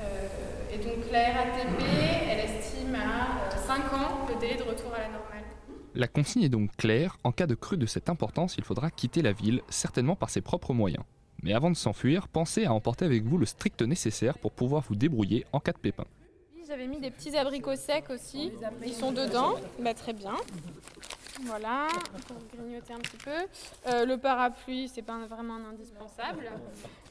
Euh, et donc la RATP, elle estime à 5 ans le délai de retour à la normale. La consigne est donc claire, en cas de crue de cette importance, il faudra quitter la ville, certainement par ses propres moyens. Mais avant de s'enfuir, pensez à emporter avec vous le strict nécessaire pour pouvoir vous débrouiller en cas de pépin. J'avais mis des petits abricots secs aussi, ils sont dedans, bah, très bien. Voilà, pour grignoter un petit peu. Euh, le parapluie, c'est pas vraiment un indispensable.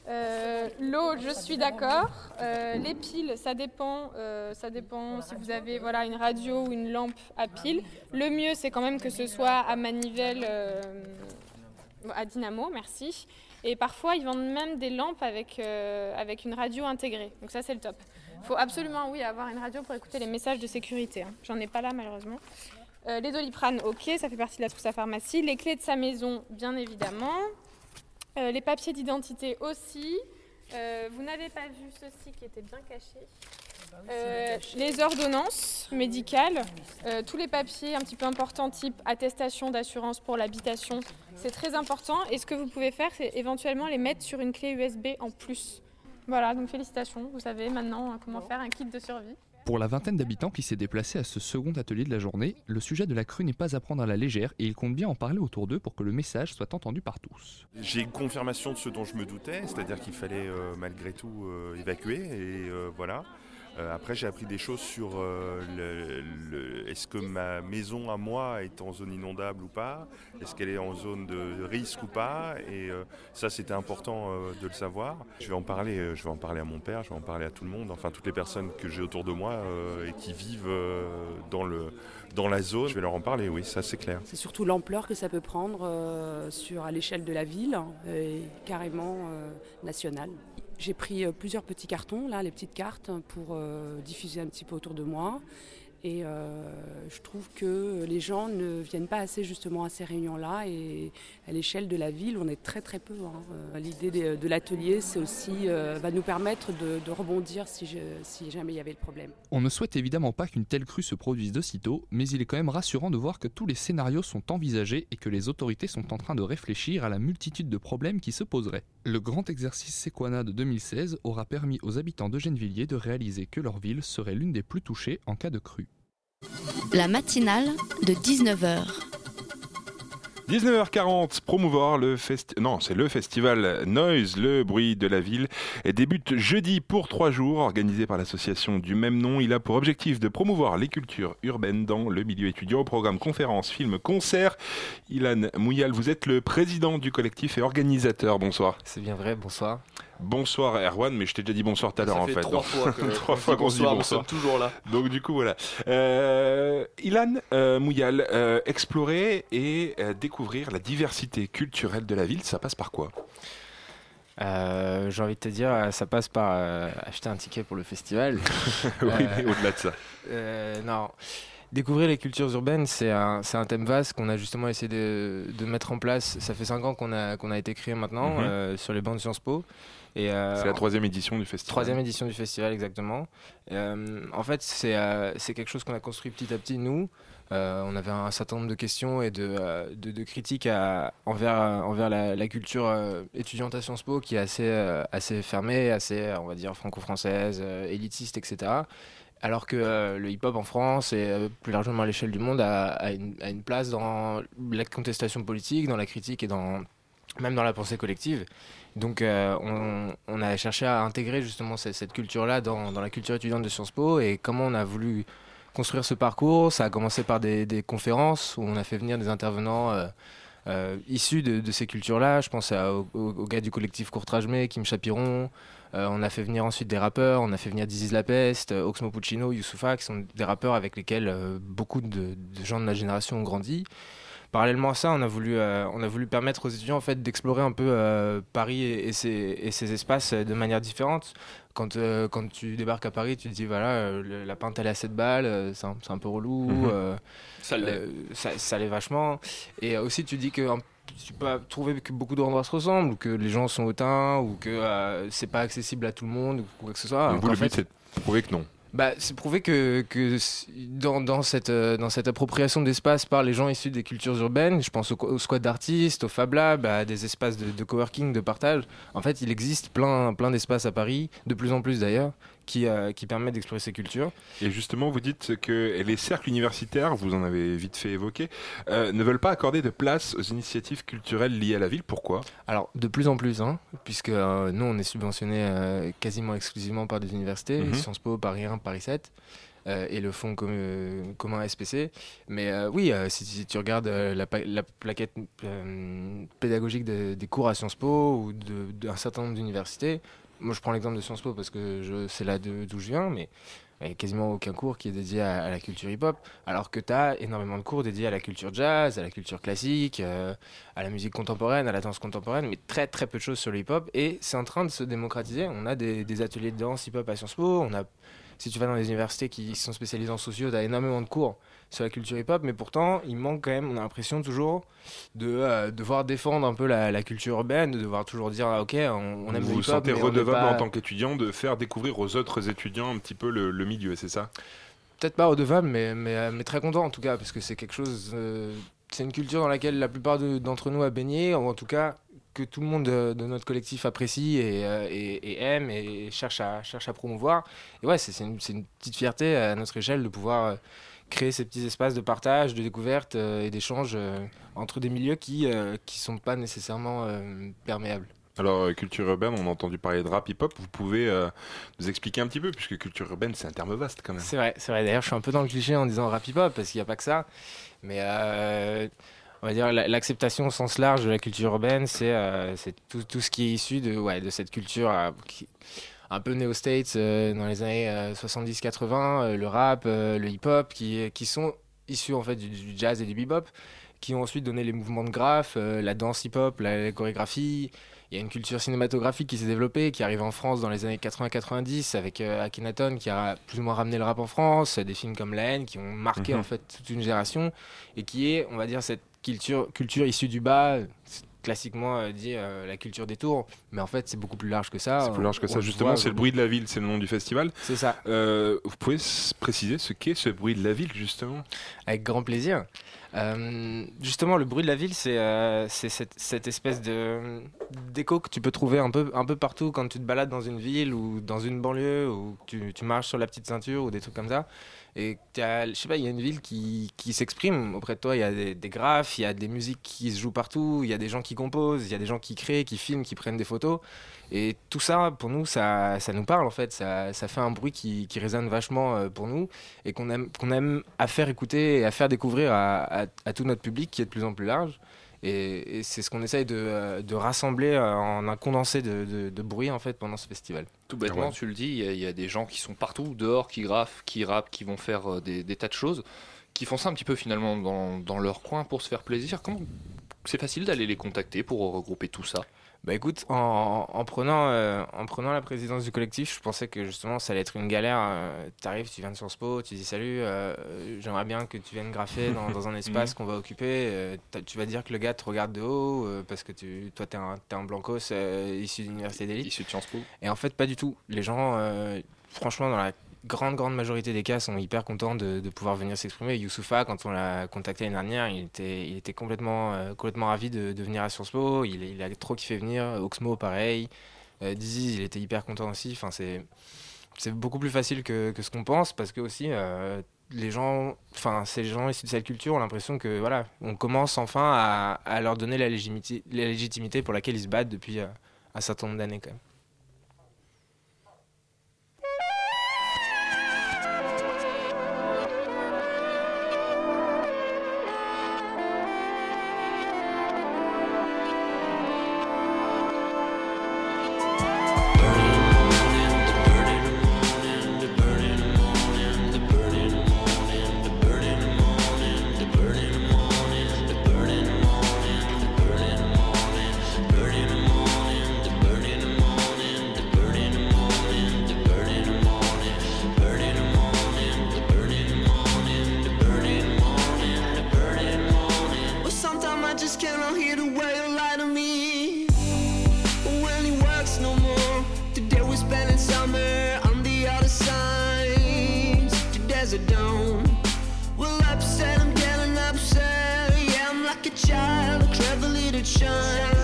Euh, L'eau, je suis d'accord. Euh, les piles, ça dépend. Ça dépend si vous avez voilà une radio ou une lampe à pile. Le mieux, c'est quand même que ce soit à manivelle, à dynamo. Merci. Et parfois, ils vendent même des lampes avec avec une radio intégrée. Donc ça, c'est le top. Il faut absolument, oui, avoir une radio pour écouter les messages de sécurité. Hein. J'en ai pas là, malheureusement. Euh, les doliprane, ok, ça fait partie de la trousse à pharmacie. Les clés de sa maison, bien évidemment. Euh, les papiers d'identité aussi. Euh, vous n'avez pas vu ceci qui était bien caché. Euh, les ordonnances médicales, tous les papiers un petit peu importants type attestation d'assurance pour l'habitation, c'est très important. Et ce que vous pouvez faire, c'est éventuellement les mettre sur une clé USB en plus. Voilà, donc félicitations, vous savez maintenant comment faire un kit de survie. Pour la vingtaine d'habitants qui s'est déplacé à ce second atelier de la journée, le sujet de la crue n'est pas à prendre à la légère et ils comptent bien en parler autour d'eux pour que le message soit entendu par tous. J'ai confirmation de ce dont je me doutais, c'est-à-dire qu'il fallait euh, malgré tout euh, évacuer et euh, voilà. Après j'ai appris des choses sur le, est-ce que ma maison à moi est en zone inondable ou pas, est-ce qu'elle est en zone de risque ou pas? Et ça c'était important de le savoir. Je vais en parler, je vais en parler à mon père, je vais en parler à tout le monde, enfin toutes les personnes que j'ai autour de moi et qui vivent dans le dans la zone, je vais leur en parler, oui, ça c'est clair. C'est surtout l'ampleur que ça peut prendre euh, sur, à l'échelle de la ville et carrément euh, nationale. J'ai pris euh, plusieurs petits cartons, là, les petites cartes, pour euh, diffuser un petit peu autour de moi. Et je trouve que les gens ne viennent pas assez justement à ces réunions-là. Et à l'échelle de la ville, on est très très peu. hein. L'idée de, de l'atelier, c'est aussi va nous permettre de, de rebondir si, je- si jamais il y avait le problème. On ne souhaite évidemment pas qu'une telle crue se produise de sitôt, mais il est quand même rassurant de voir que tous les scénarios sont envisagés et que les autorités sont en train de réfléchir à la multitude de problèmes qui se poseraient. Le grand exercice Sequana de 2016 aura permis aux habitants de Gennevilliers de réaliser que leur ville serait l'une des plus touchées en cas de crue. La matinale de 19h. 19h40, promouvoir le festi- non, c'est le festival Noise, le bruit de la ville, débute jeudi pour trois jours, organisé par l'association du même nom. Il a pour objectif de promouvoir les cultures urbaines dans le milieu étudiant au programme conférences, films, concerts. Ilan Mouyal, vous êtes le président du collectif et organisateur. Bonsoir. C'est bien vrai, bonsoir. Bonsoir Erwan, mais je t'ai déjà dit bonsoir tout à l'heure en fait fait. trois Donc, fois que- trois qu'on fois dit qu'on se dit bonsoir, nous bonsoir. sommes toujours là. Donc du coup voilà. Euh, Ilan euh, Mouyal, euh, explorer et euh, découvrir la diversité culturelle de la ville, ça passe par quoi? Euh, J'ai envie de te dire, ça passe par euh, acheter un ticket pour le festival. Oui, mais au-delà de ça. euh, non. Découvrir les cultures urbaines, c'est un, c'est un thème vaste qu'on a justement essayé de, de mettre en place. Ça fait cinq ans qu'on a, qu'on a été créé maintenant Mhm. euh, sur les bancs de Sciences Po. Et, euh, C'est la troisième édition du festival. Troisième édition du festival, exactement. Euh, en fait, c'est euh, c'est quelque chose qu'on a construit petit à petit, nous. On avait un certain nombre de questions et de, de, de critiques à- envers, envers la, la culture étudiante à Sciences Po, qui est assez, assez fermée, assez, on va dire, franco-française, élitiste, etc. Alors que euh, le hip-hop en France et euh, plus largement à l'échelle du monde a, a une, a une place dans la contestation politique, dans la critique et dans, même dans la pensée collective. Donc euh, on, a cherché à intégrer justement cette, culture-là dans, la culture étudiante de Sciences Po et comment on a voulu construire ce parcours. Ça a commencé par des, conférences où on a fait venir des intervenants euh, euh, issus de, ces cultures-là. Je pense à- au, au- au gars du collectif Courtrajmé, Kim Chapiron. On a fait venir ensuite des rappeurs, on a fait venir Dizzy La Peste, Oxmo Puccino, Youssoufa, qui sont des rappeurs avec lesquels beaucoup de, de gens de ma génération ont grandi. Parallèlement à ça, on a voulu, euh, on a voulu permettre aux étudiants en fait, d'explorer un peu euh, Paris et, et ses, et ses espaces euh, de manière différente. Quand, euh, quand tu débarques à Paris, tu te dis voilà, euh, le- la pinte elle est à 7 balles, euh, c'est un, c'est un peu relou. Mhm. euh, Ça l'est. euh, ça, ça l'est vachement. Et aussi, tu dis que un- tu peux trouver que beaucoup d'endroits se ressemblent, ou que les gens sont hautains, ou que euh, c'est pas accessible à tout le monde, ou quoi que ce soit. Donc, vous, le but, fait- c'est de prouver que non. Bah, c'est prouver que, euh, dans cette appropriation d'espace par les gens issus des cultures urbaines, je pense au, au squad d'artistes, au Fab Lab, à des espaces de, de coworking, de partage. En fait, il existe plein, plein d'espaces à Paris, de plus en plus d'ailleurs, qui, euh, qui permettent d'explorer ces cultures. Et justement, vous dites que les cercles universitaires, vous en avez vite fait évoquer, euh, ne veulent pas accorder de place aux initiatives culturelles liées à la ville. Pourquoi? Alors, de plus en plus, hein, puisque euh, nous, on est subventionné euh, quasiment exclusivement par des universités, Mhm. Sciences Po, Paris 1, Paris 7, euh, et le fonds com- commun SPC. Mais euh, oui, euh, si, si tu regardes euh, la, plaquette pédagogique de- des cours à Sciences Po ou d'un certain nombre d'universités, moi je prends l'exemple de Sciences Po parce que c'est là d'où je viens, mais il n'y a quasiment aucun cours qui est dédié à, la culture hip-hop, alors que tu as énormément de cours dédiés à la culture jazz, à la culture classique, euh, à la musique contemporaine, à la danse contemporaine, mais très très peu de choses sur le hip-hop. Et c'est en train de se démocratiser. On a des, des ateliers de danse hip-hop à Sciences Po. On a, si tu vas dans les universités qui sont spécialisées en sociaux, tu as énormément de cours sur la culture hip-hop, mais pourtant, il manque quand même, on a l'impression toujours de euh, devoir défendre un peu la, la culture urbaine, de devoir toujours dire, ah, ok, on, on aime Vous le vous hip-hop. sentez mais on n'est redevable pas- en tant qu'étudiant de faire découvrir aux autres étudiants un petit peu le, le milieu, c'est ça? Peut-être pas redevable, mais, mais, euh, mais très content en tout cas, parce que c'est quelque chose. euh, c'est une culture dans laquelle la plupart de- d'entre nous a baigné, ou en tout cas que tout le monde de, de notre collectif apprécie et, euh, et- et aime et cherche à, cherche à promouvoir. Et ouais, c'est une, une petite fierté à notre échelle de pouvoir euh, créer ces petits espaces de partage, de découverte euh, et d'échange euh, entre des milieux qui ne sont pas nécessairement euh, perméables. Alors, euh, culture urbaine, on a entendu parler de rap hip-hop. Vous pouvez euh, nous expliquer un petit peu, puisque culture urbaine, c'est un terme vaste quand même. C'est vrai, c'est vrai. D'ailleurs, je suis un peu dans le cliché en disant rap hip-hop parce qu'il n'y a pas que ça. Mais euh, on va dire la- l'acceptation au sens large de la culture urbaine, c'est euh, tout, tout ce qui est issu de, ouais, de cette culture euh, qui- un peu néo-states euh, dans les années 70-80, euh, le rap, euh, le hip-hop, qui, qui sont issus en fait du, du jazz et du bebop, qui ont ensuite donné les mouvements de graphe, euh, la danse hip-hop, la, la chorégraphie. il y a une culture cinématographique qui s'est développée, qui arrive en France dans les années 80-90 avec euh, Akhenaton qui a plus ou moins ramené le rap en France, des films comme La haine qui ont marqué Mhm. en fait toute une génération et qui est, on va dire, cette culture, culture issue du bas. Classiquement euh, dit euh, la culture des tours, mais en fait c'est beaucoup plus large que ça. C'est plus large que ça, justement, c'est le bruit de la ville, c'est le nom du festival. C'est ça. Euh, vous pouvez préciser ce qu'est ce bruit de la ville, justement? Avec grand plaisir. Euh, justement, le bruit de la ville, c'est euh, cette, cette espèce de d'écho que tu peux trouver un peu, un peu partout quand tu te balades dans une ville ou dans une banlieue ou tu, tu marches sur la petite ceinture ou des trucs comme ça. Et je sais pas, il y a une ville qui, qui s'exprime auprès de toi. Il y a des, graphes, il y a des musiques qui se jouent partout, il y a des gens qui composent, il y a des gens qui créent, qui filment, qui prennent des photos. Et tout ça, pour nous, ça, ça nous parle en fait. Ça, ça fait un bruit qui, qui résonne vachement euh, pour nous et qu'on aime, qu'on aime à faire écouter et à faire découvrir à- à tout notre public qui est de plus en plus large. Et, et c'est ce qu'on essaye de, euh, de rassembler euh, en un condensé de, de- de bruit en fait pendant ce festival. Tout bêtement, Ouais. tu le dis, il y, a- il y a des gens qui sont partout, dehors, qui graffent, qui rappent, qui vont faire euh, des, des tas de choses, qui font ça un petit peu finalement dans, dans leur coin pour se faire plaisir. Comment c'est facile d'aller les contacter pour regrouper tout ça? Bah écoute, en, en prenant, euh, en prenant la présidence du collectif, je pensais que justement ça allait être une galère. Euh, T'arrives, tu viens de Sciences Po, tu dis salut, euh, j'aimerais bien que tu viennes graffer dans, dans un espace qu'on va occuper. Euh, tu vas dire que le gars te regarde de haut parce que tu, toi t'es un, un blancos issu de l'université d'élite. Issu de Sciences Po. Et en fait, pas du tout. Les gens, franchement, dans la grande, grande majorité des cas, sont hyper contents de, pouvoir venir s'exprimer. Youssoufa, quand on l'a contacté l'année dernière, il était, complètement, euh, complètement ravi de, venir à Sciences Po. Il, a trop kiffé venir. Oxmo, pareil. Euh, Dizzy, il était hyper content aussi. Enfin, c'est, c'est beaucoup plus facile que, que ce qu'on pense parce que aussi. euh, les gens, enfin, ces gens issus de cette culture ont l'impression que voilà, on commence enfin à, leur donner la légitimité, la légitimité pour laquelle ils se battent depuis euh, un certain nombre d'années quand même. Shine.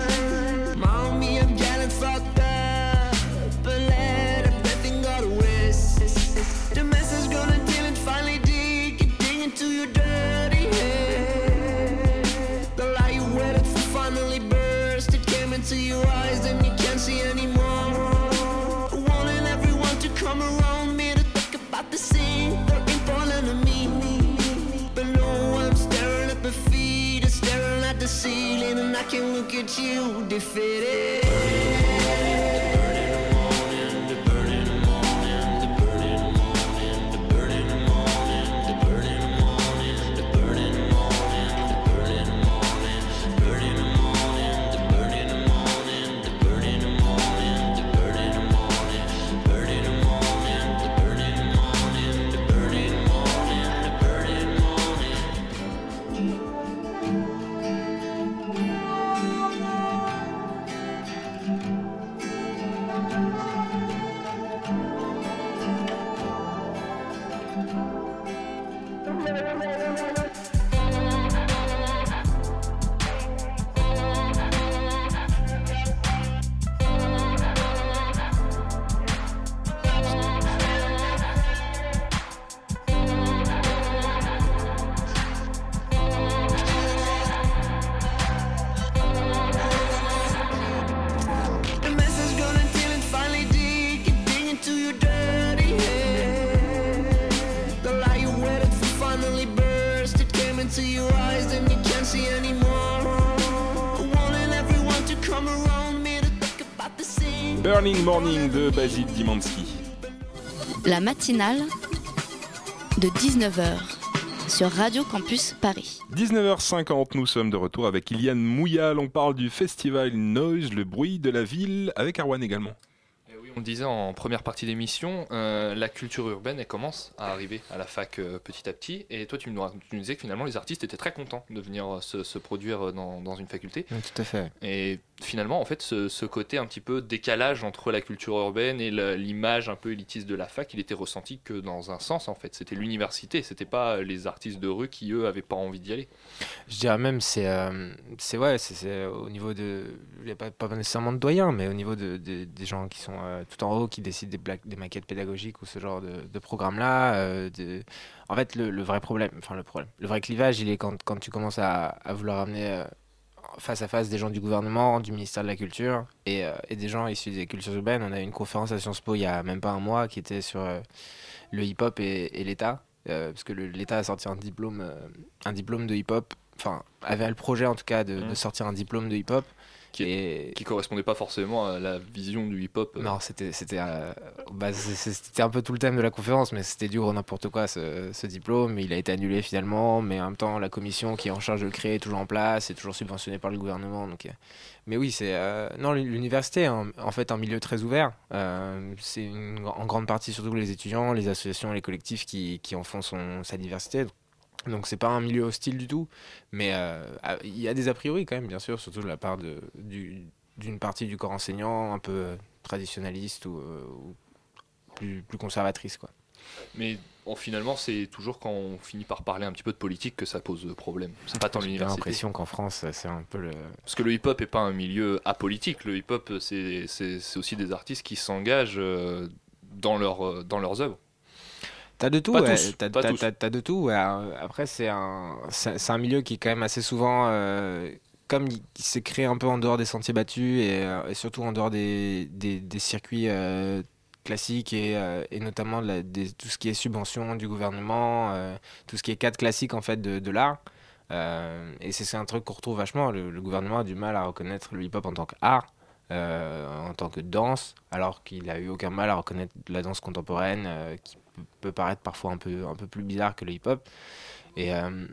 Look you defeated. Burning Morning de Basil Dimansky. La matinale de 19h sur Radio Campus Paris. 19h50, nous sommes de retour avec Iliane Mouyal. On parle du festival Noise, le bruit de la ville, avec Arwan également. On le disait en première partie d'émission, euh, la culture urbaine, elle commence à arriver à la fac euh, petit à petit. Et toi, tu nous, tu nous disais que finalement, les artistes étaient très contents de venir euh, se, se produire dans, dans une faculté. Oui, tout à fait. Et finalement, en fait, ce, côté un petit peu décalage entre la culture urbaine et l'image un peu élitiste de la fac, il était ressenti que dans un sens, en fait. C'était l'université, c'était pas les artistes de rue qui, eux, avaient pas envie d'y aller. Je dirais même, c'est euh, c'est ouais, c'est- au niveau de. Pas, nécessairement de doyens, mais au niveau de, de- des gens qui sont euh, tout en haut, qui décident des, maquettes pédagogiques ou ce genre de, programme-là. euh, En fait, le, vrai problème, enfin le problème, le vrai clivage, il est quand, quand tu commences à, à vouloir amener face à face des gens du gouvernement, du ministère de la Culture et, euh, et des gens issus des cultures urbaines. On a eu une conférence à Sciences Po il y a même pas un mois qui était sur euh, le hip-hop et, et l'État. euh, parce que l'État a sorti un diplôme, un diplôme de hip-hop, enfin, avait le projet en tout cas de, de Mhm. sortir un diplôme de hip-hop. Qui, et... qui correspondait pas forcément à la vision du hip-hop. euh. Non, c'était c'était euh, bah, c'était un peu tout le thème de la conférence, mais c'était du gros n'importe quoi ce, ce diplôme. Il a été annulé finalement, mais en même temps la commission qui est en charge de le créer est toujours en place, c'est toujours subventionné par le gouvernement. Donc, euh, mais oui, c'est euh, non l'université est en, en fait un milieu très ouvert. Euh, c'est en grande partie surtout les étudiants, les associations, les collectifs qui, qui en font son, sa diversité. Donc c'est pas un milieu hostile du tout, mais euh, il y a des a priori quand même, bien sûr, surtout de la part de, du- d'une partie du corps enseignant un peu euh, traditionnaliste ou, euh, ou plus, plus conservatrice. Quoi. Mais bon, finalement, c'est toujours quand on finit par parler un petit peu de politique que ça pose problème. C'est pas tant J'ai l'université. l'impression qu'en France, c'est un peu le... Parce que le hip-hop est pas un milieu apolitique. Le hip-hop, c'est c'est- c'est aussi des artistes qui s'engagent dans, leur, dans leurs œuvres. T'as de tout, Pas ouais, tous, t'as, de tout. ouais. Euh, Après, c'est un, c'est, c'est un milieu qui est quand même assez souvent, euh, comme il, il s'est créé un peu en dehors des sentiers battus et, euh, et surtout en dehors des, des, des circuits euh, classiques et, euh, et notamment de la- des- tout ce qui est subvention du gouvernement, tout ce qui est cadre classique en fait de, de l'art. Et c'est, c'est un truc qu'on retrouve vachement. Le, le gouvernement a du mal à reconnaître le hip-hop en tant qu'art. en tant que danse, alors qu'il a eu aucun mal à reconnaître la danse contemporaine, qui peut, paraître parfois un peu, un peu plus bizarre que le hip-hop. Et, euh,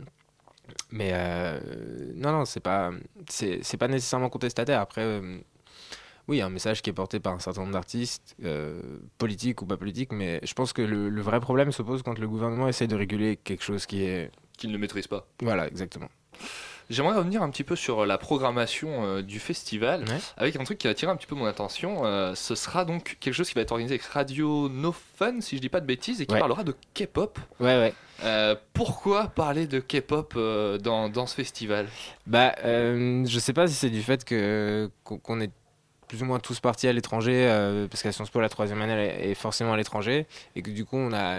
mais euh, non, non, c'est pas, c'est, pas nécessairement contestataire. Après, euh, oui, il y a un message qui est porté par un certain nombre d'artistes, euh, politiques ou pas politiques, mais je pense que le, le vrai problème se pose quand le gouvernement essaie de réguler quelque chose qui est. Qu'il ne maîtrise pas. Voilà, exactement. J'aimerais revenir un petit peu sur la programmation euh, du festival, avec un truc qui a attiré un petit peu mon attention. Euh, ce sera donc quelque chose qui va être organisé avec Radio No Fun, si je dis pas de bêtises, et qui Ouais. parlera de K-pop. Ouais, ouais. Euh, pourquoi parler de K-pop euh, dans, dans ce festival? Bah, euh, je sais pas si c'est du fait que qu'on est plus ou moins tous partis à l'étranger, euh, parce qu'à Sciences Po, la troisième année elle est forcément à l'étranger, et que du coup, on a,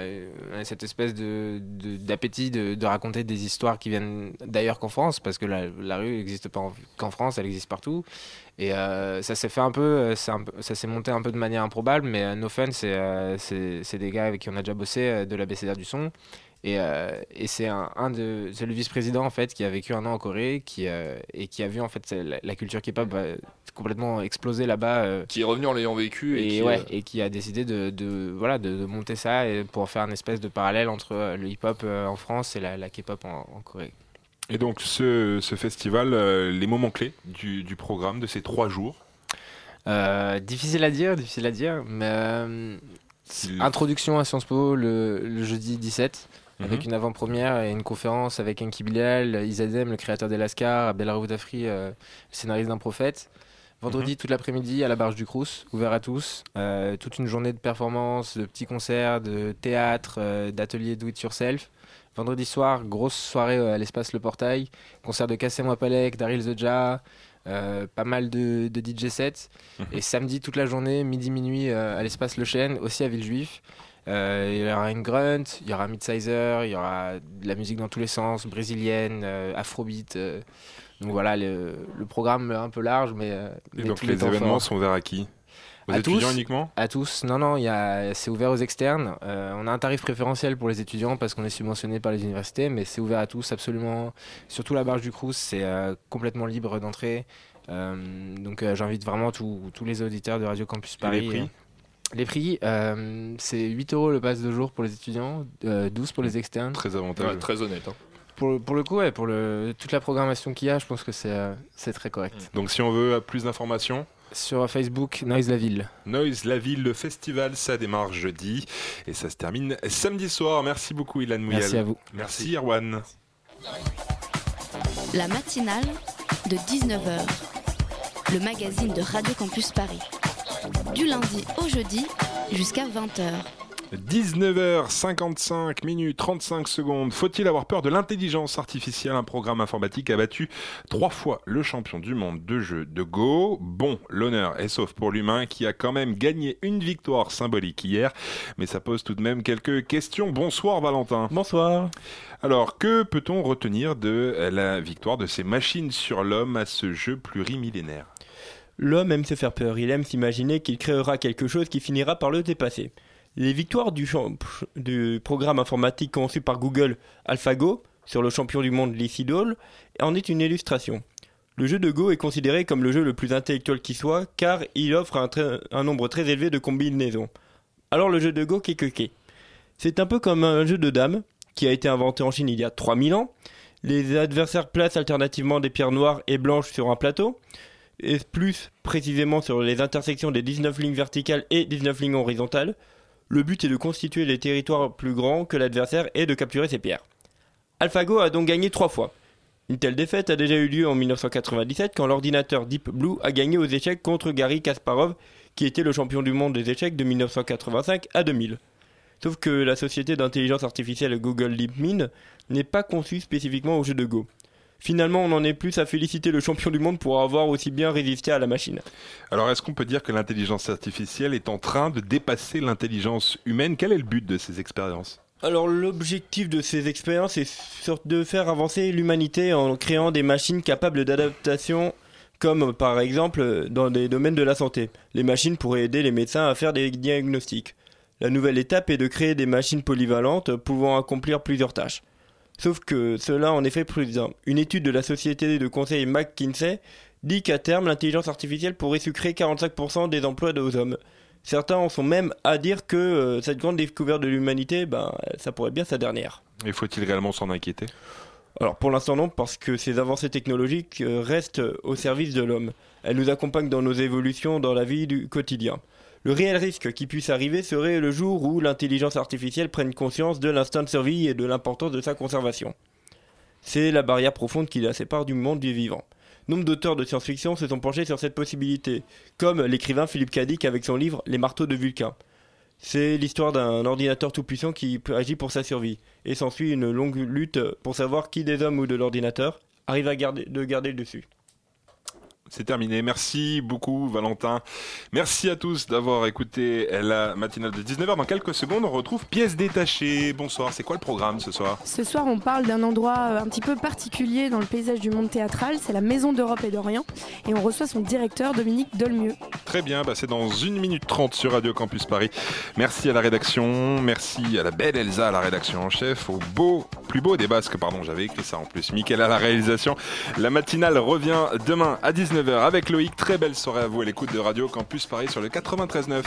cette espèce d'appétit de, de raconter des histoires qui viennent d'ailleurs qu'en France, parce que la, la rue n'existe pas en- qu'en France, elle existe partout. Et euh, ça s'est fait un peu, euh, un peu- ça s'est monté un peu de manière improbable, mais No Fun, c'est, des gars avec qui on a déjà bossé de l'ABCDR du son. Et, euh, et c'est un, un de, c'est le vice-président en fait qui a vécu un an en Corée, qui euh, et qui a vu en fait la, la culture K-pop euh, complètement exploser là-bas. euh, Qui est revenu en l'ayant vécu et, et, qui, ouais, euh, et qui a décidé de, de voilà de, de monter ça et pour faire une espèce de parallèle entre le hip-hop en France et la, la K-pop en, en Corée. Et donc ce, ce festival, euh, les moments clés du, du programme de ces trois jours? Euh, difficile à dire, difficile à dire, mais euh, introduction à Sciences Po le, le jeudi 17 avec Mhm. une avant-première et une conférence avec Enki Bilal, Izadem, le créateur d'Elaskar, Abdelraoud Afri, euh, scénariste d'un prophète. Vendredi, Mhm. toute l'après-midi, à la Barge du Crous, ouvert à tous. Euh, toute une journée de performances, de petits concerts, de théâtre, euh, d'ateliers do it yourself. Vendredi soir, grosse soirée euh, à l'espace Le Portail. Concert de Kassem Palek, Daryl Zoja, euh, pas mal de, de DJ sets. Et samedi, toute la journée, midi, minuit, euh, à l'espace Le Chêne, aussi à Villejuif. Euh, il y aura une grunt, il y aura Midsizer, il y aura de la musique dans tous les sens, brésilienne, euh, afrobeat. euh. donc voilà, le, le programme un peu large, mais. Et donc tous les temps événements forts. sont ouverts à qui? Aux À étudiants tous. uniquement? À tous. Non, non, c'est ouvert aux externes. Euh, on a un tarif préférentiel pour les étudiants parce qu'on est subventionné par les universités, mais c'est ouvert à tous, absolument. Surtout la barge du Crous, c'est euh, complètement libre d'entrée. Euh, donc j'invite vraiment tous les auditeurs de Radio Campus Et les Paris. prix? euh, Les prix, euh, c'est 8 euros le pass de jour pour les étudiants, euh, 12 pour les externes. Très avantageux. Ouais, très honnête. hein. Pour, pour le coup, ouais, pour le, toute la programmation qu'il y a, je pense que c'est euh, c'est très correct. Donc si on veut plus d'informations? Sur Facebook, Noise la ville. Noise la ville, le festival, ça démarre jeudi et ça se termine samedi soir. Merci beaucoup Ilan Mouyal. Merci à vous. Merci Erwan. La matinale de 19h. Le magazine de Radio Campus Paris. Du lundi au jeudi jusqu'à 20h. 19h55 minutes 35 secondes. Faut-il avoir peur de l'intelligence artificielle? Un programme informatique a battu trois fois le champion du monde de jeu de Go. Bon, l'honneur est sauf pour l'humain qui a quand même gagné une victoire symbolique hier, mais ça pose tout de même quelques questions. Bonsoir Valentin. Bonsoir. Alors, que peut-on retenir de la victoire de ces machines sur l'homme à ce jeu plurimillénaire? L'homme aime se faire peur, il aime s'imaginer qu'il créera quelque chose qui finira par le dépasser. Les victoires du, programme informatique conçu par Google AlphaGo sur le champion du monde Lee en est une illustration. Le jeu de Go est considéré comme le jeu le plus intellectuel qui soit car il offre un, nombre très élevé de combinaisons. Alors le jeu de Go qu'est C'est un peu comme un jeu de dames qui a été inventé en Chine il y a 3000 ans. Les adversaires placent alternativement des pierres noires et blanches sur un plateau et plus précisément sur les intersections des 19 lignes verticales et 19 lignes horizontales. Le but est de constituer les territoires plus grands que l'adversaire et de capturer ses pierres. AlphaGo a donc gagné trois fois. Une telle défaite a déjà eu lieu en 1997 quand l'ordinateur Deep Blue a gagné aux échecs contre Gary Kasparov, qui était le champion du monde des échecs de 1985 à 2000. Sauf que la société d'intelligence artificielle Google DeepMind n'est pas conçue spécifiquement au jeu de Go. Finalement, on en est plus à féliciter le champion du monde pour avoir aussi bien résisté à la machine. Alors, est-ce qu'on peut dire que l'intelligence artificielle est en train de dépasser l'intelligence humaine? Quel est le but de ces expériences? Alors l'objectif de ces expériences est de faire avancer l'humanité en créant des machines capables d'adaptation comme par exemple dans des domaines de la santé. Les machines pourraient aider les médecins à faire des diagnostics. La nouvelle étape est de créer des machines polyvalentes pouvant accomplir plusieurs tâches. Sauf que cela en est fait prudent. Une étude de la société de conseil McKinsey dit qu'à terme l'intelligence artificielle pourrait sucrer 45% des emplois aux hommes. Certains en sont même à dire que euh, cette grande découverte de l'humanité, ben, ça pourrait bien sa dernière. Et faut-il réellement s'en inquiéter? Alors pour l'instant non, parce que ces avancées technologiques euh, restent au service de l'homme. Elles nous accompagnent dans nos évolutions dans la vie du quotidien. Le réel risque qui puisse arriver serait le jour où l'intelligence artificielle prenne conscience de l'instinct de survie et de l'importance de sa conservation. C'est la barrière profonde qui la sépare du monde du vivant. Nombre d'auteurs de science-fiction se sont penchés sur cette possibilité, comme l'écrivain Philippe Cadic avec son livre Les marteaux de Vulcain. C'est l'histoire d'un ordinateur tout-puissant qui agit pour sa survie, et s'ensuit une longue lutte pour savoir qui des hommes ou de l'ordinateur arrive à garder, de garder le dessus. C'est terminé. Merci beaucoup, Valentin. Merci à tous d'avoir écouté la matinale de 19h. Dans quelques secondes, on retrouve pièces détachées. Bonsoir. C'est quoi le programme ce soir? Ce soir, on parle d'un endroit euh, un petit peu particulier dans le paysage du monde théâtral. C'est la Maison d'Europe et d'Orient. Et on reçoit son directeur, Dominique Dolmieux. Très bien, bah c'est dans 1 minute 30 sur Radio Campus Paris. Merci à la rédaction, merci à la belle Elsa à la rédaction en chef, au beau, plus beau des basques, pardon, j'avais écrit ça en plus. Mickaël à la réalisation. La matinale revient demain à 19h avec Loïc. Très belle soirée à vous à l'écoute de Radio Campus Paris sur le 93.9.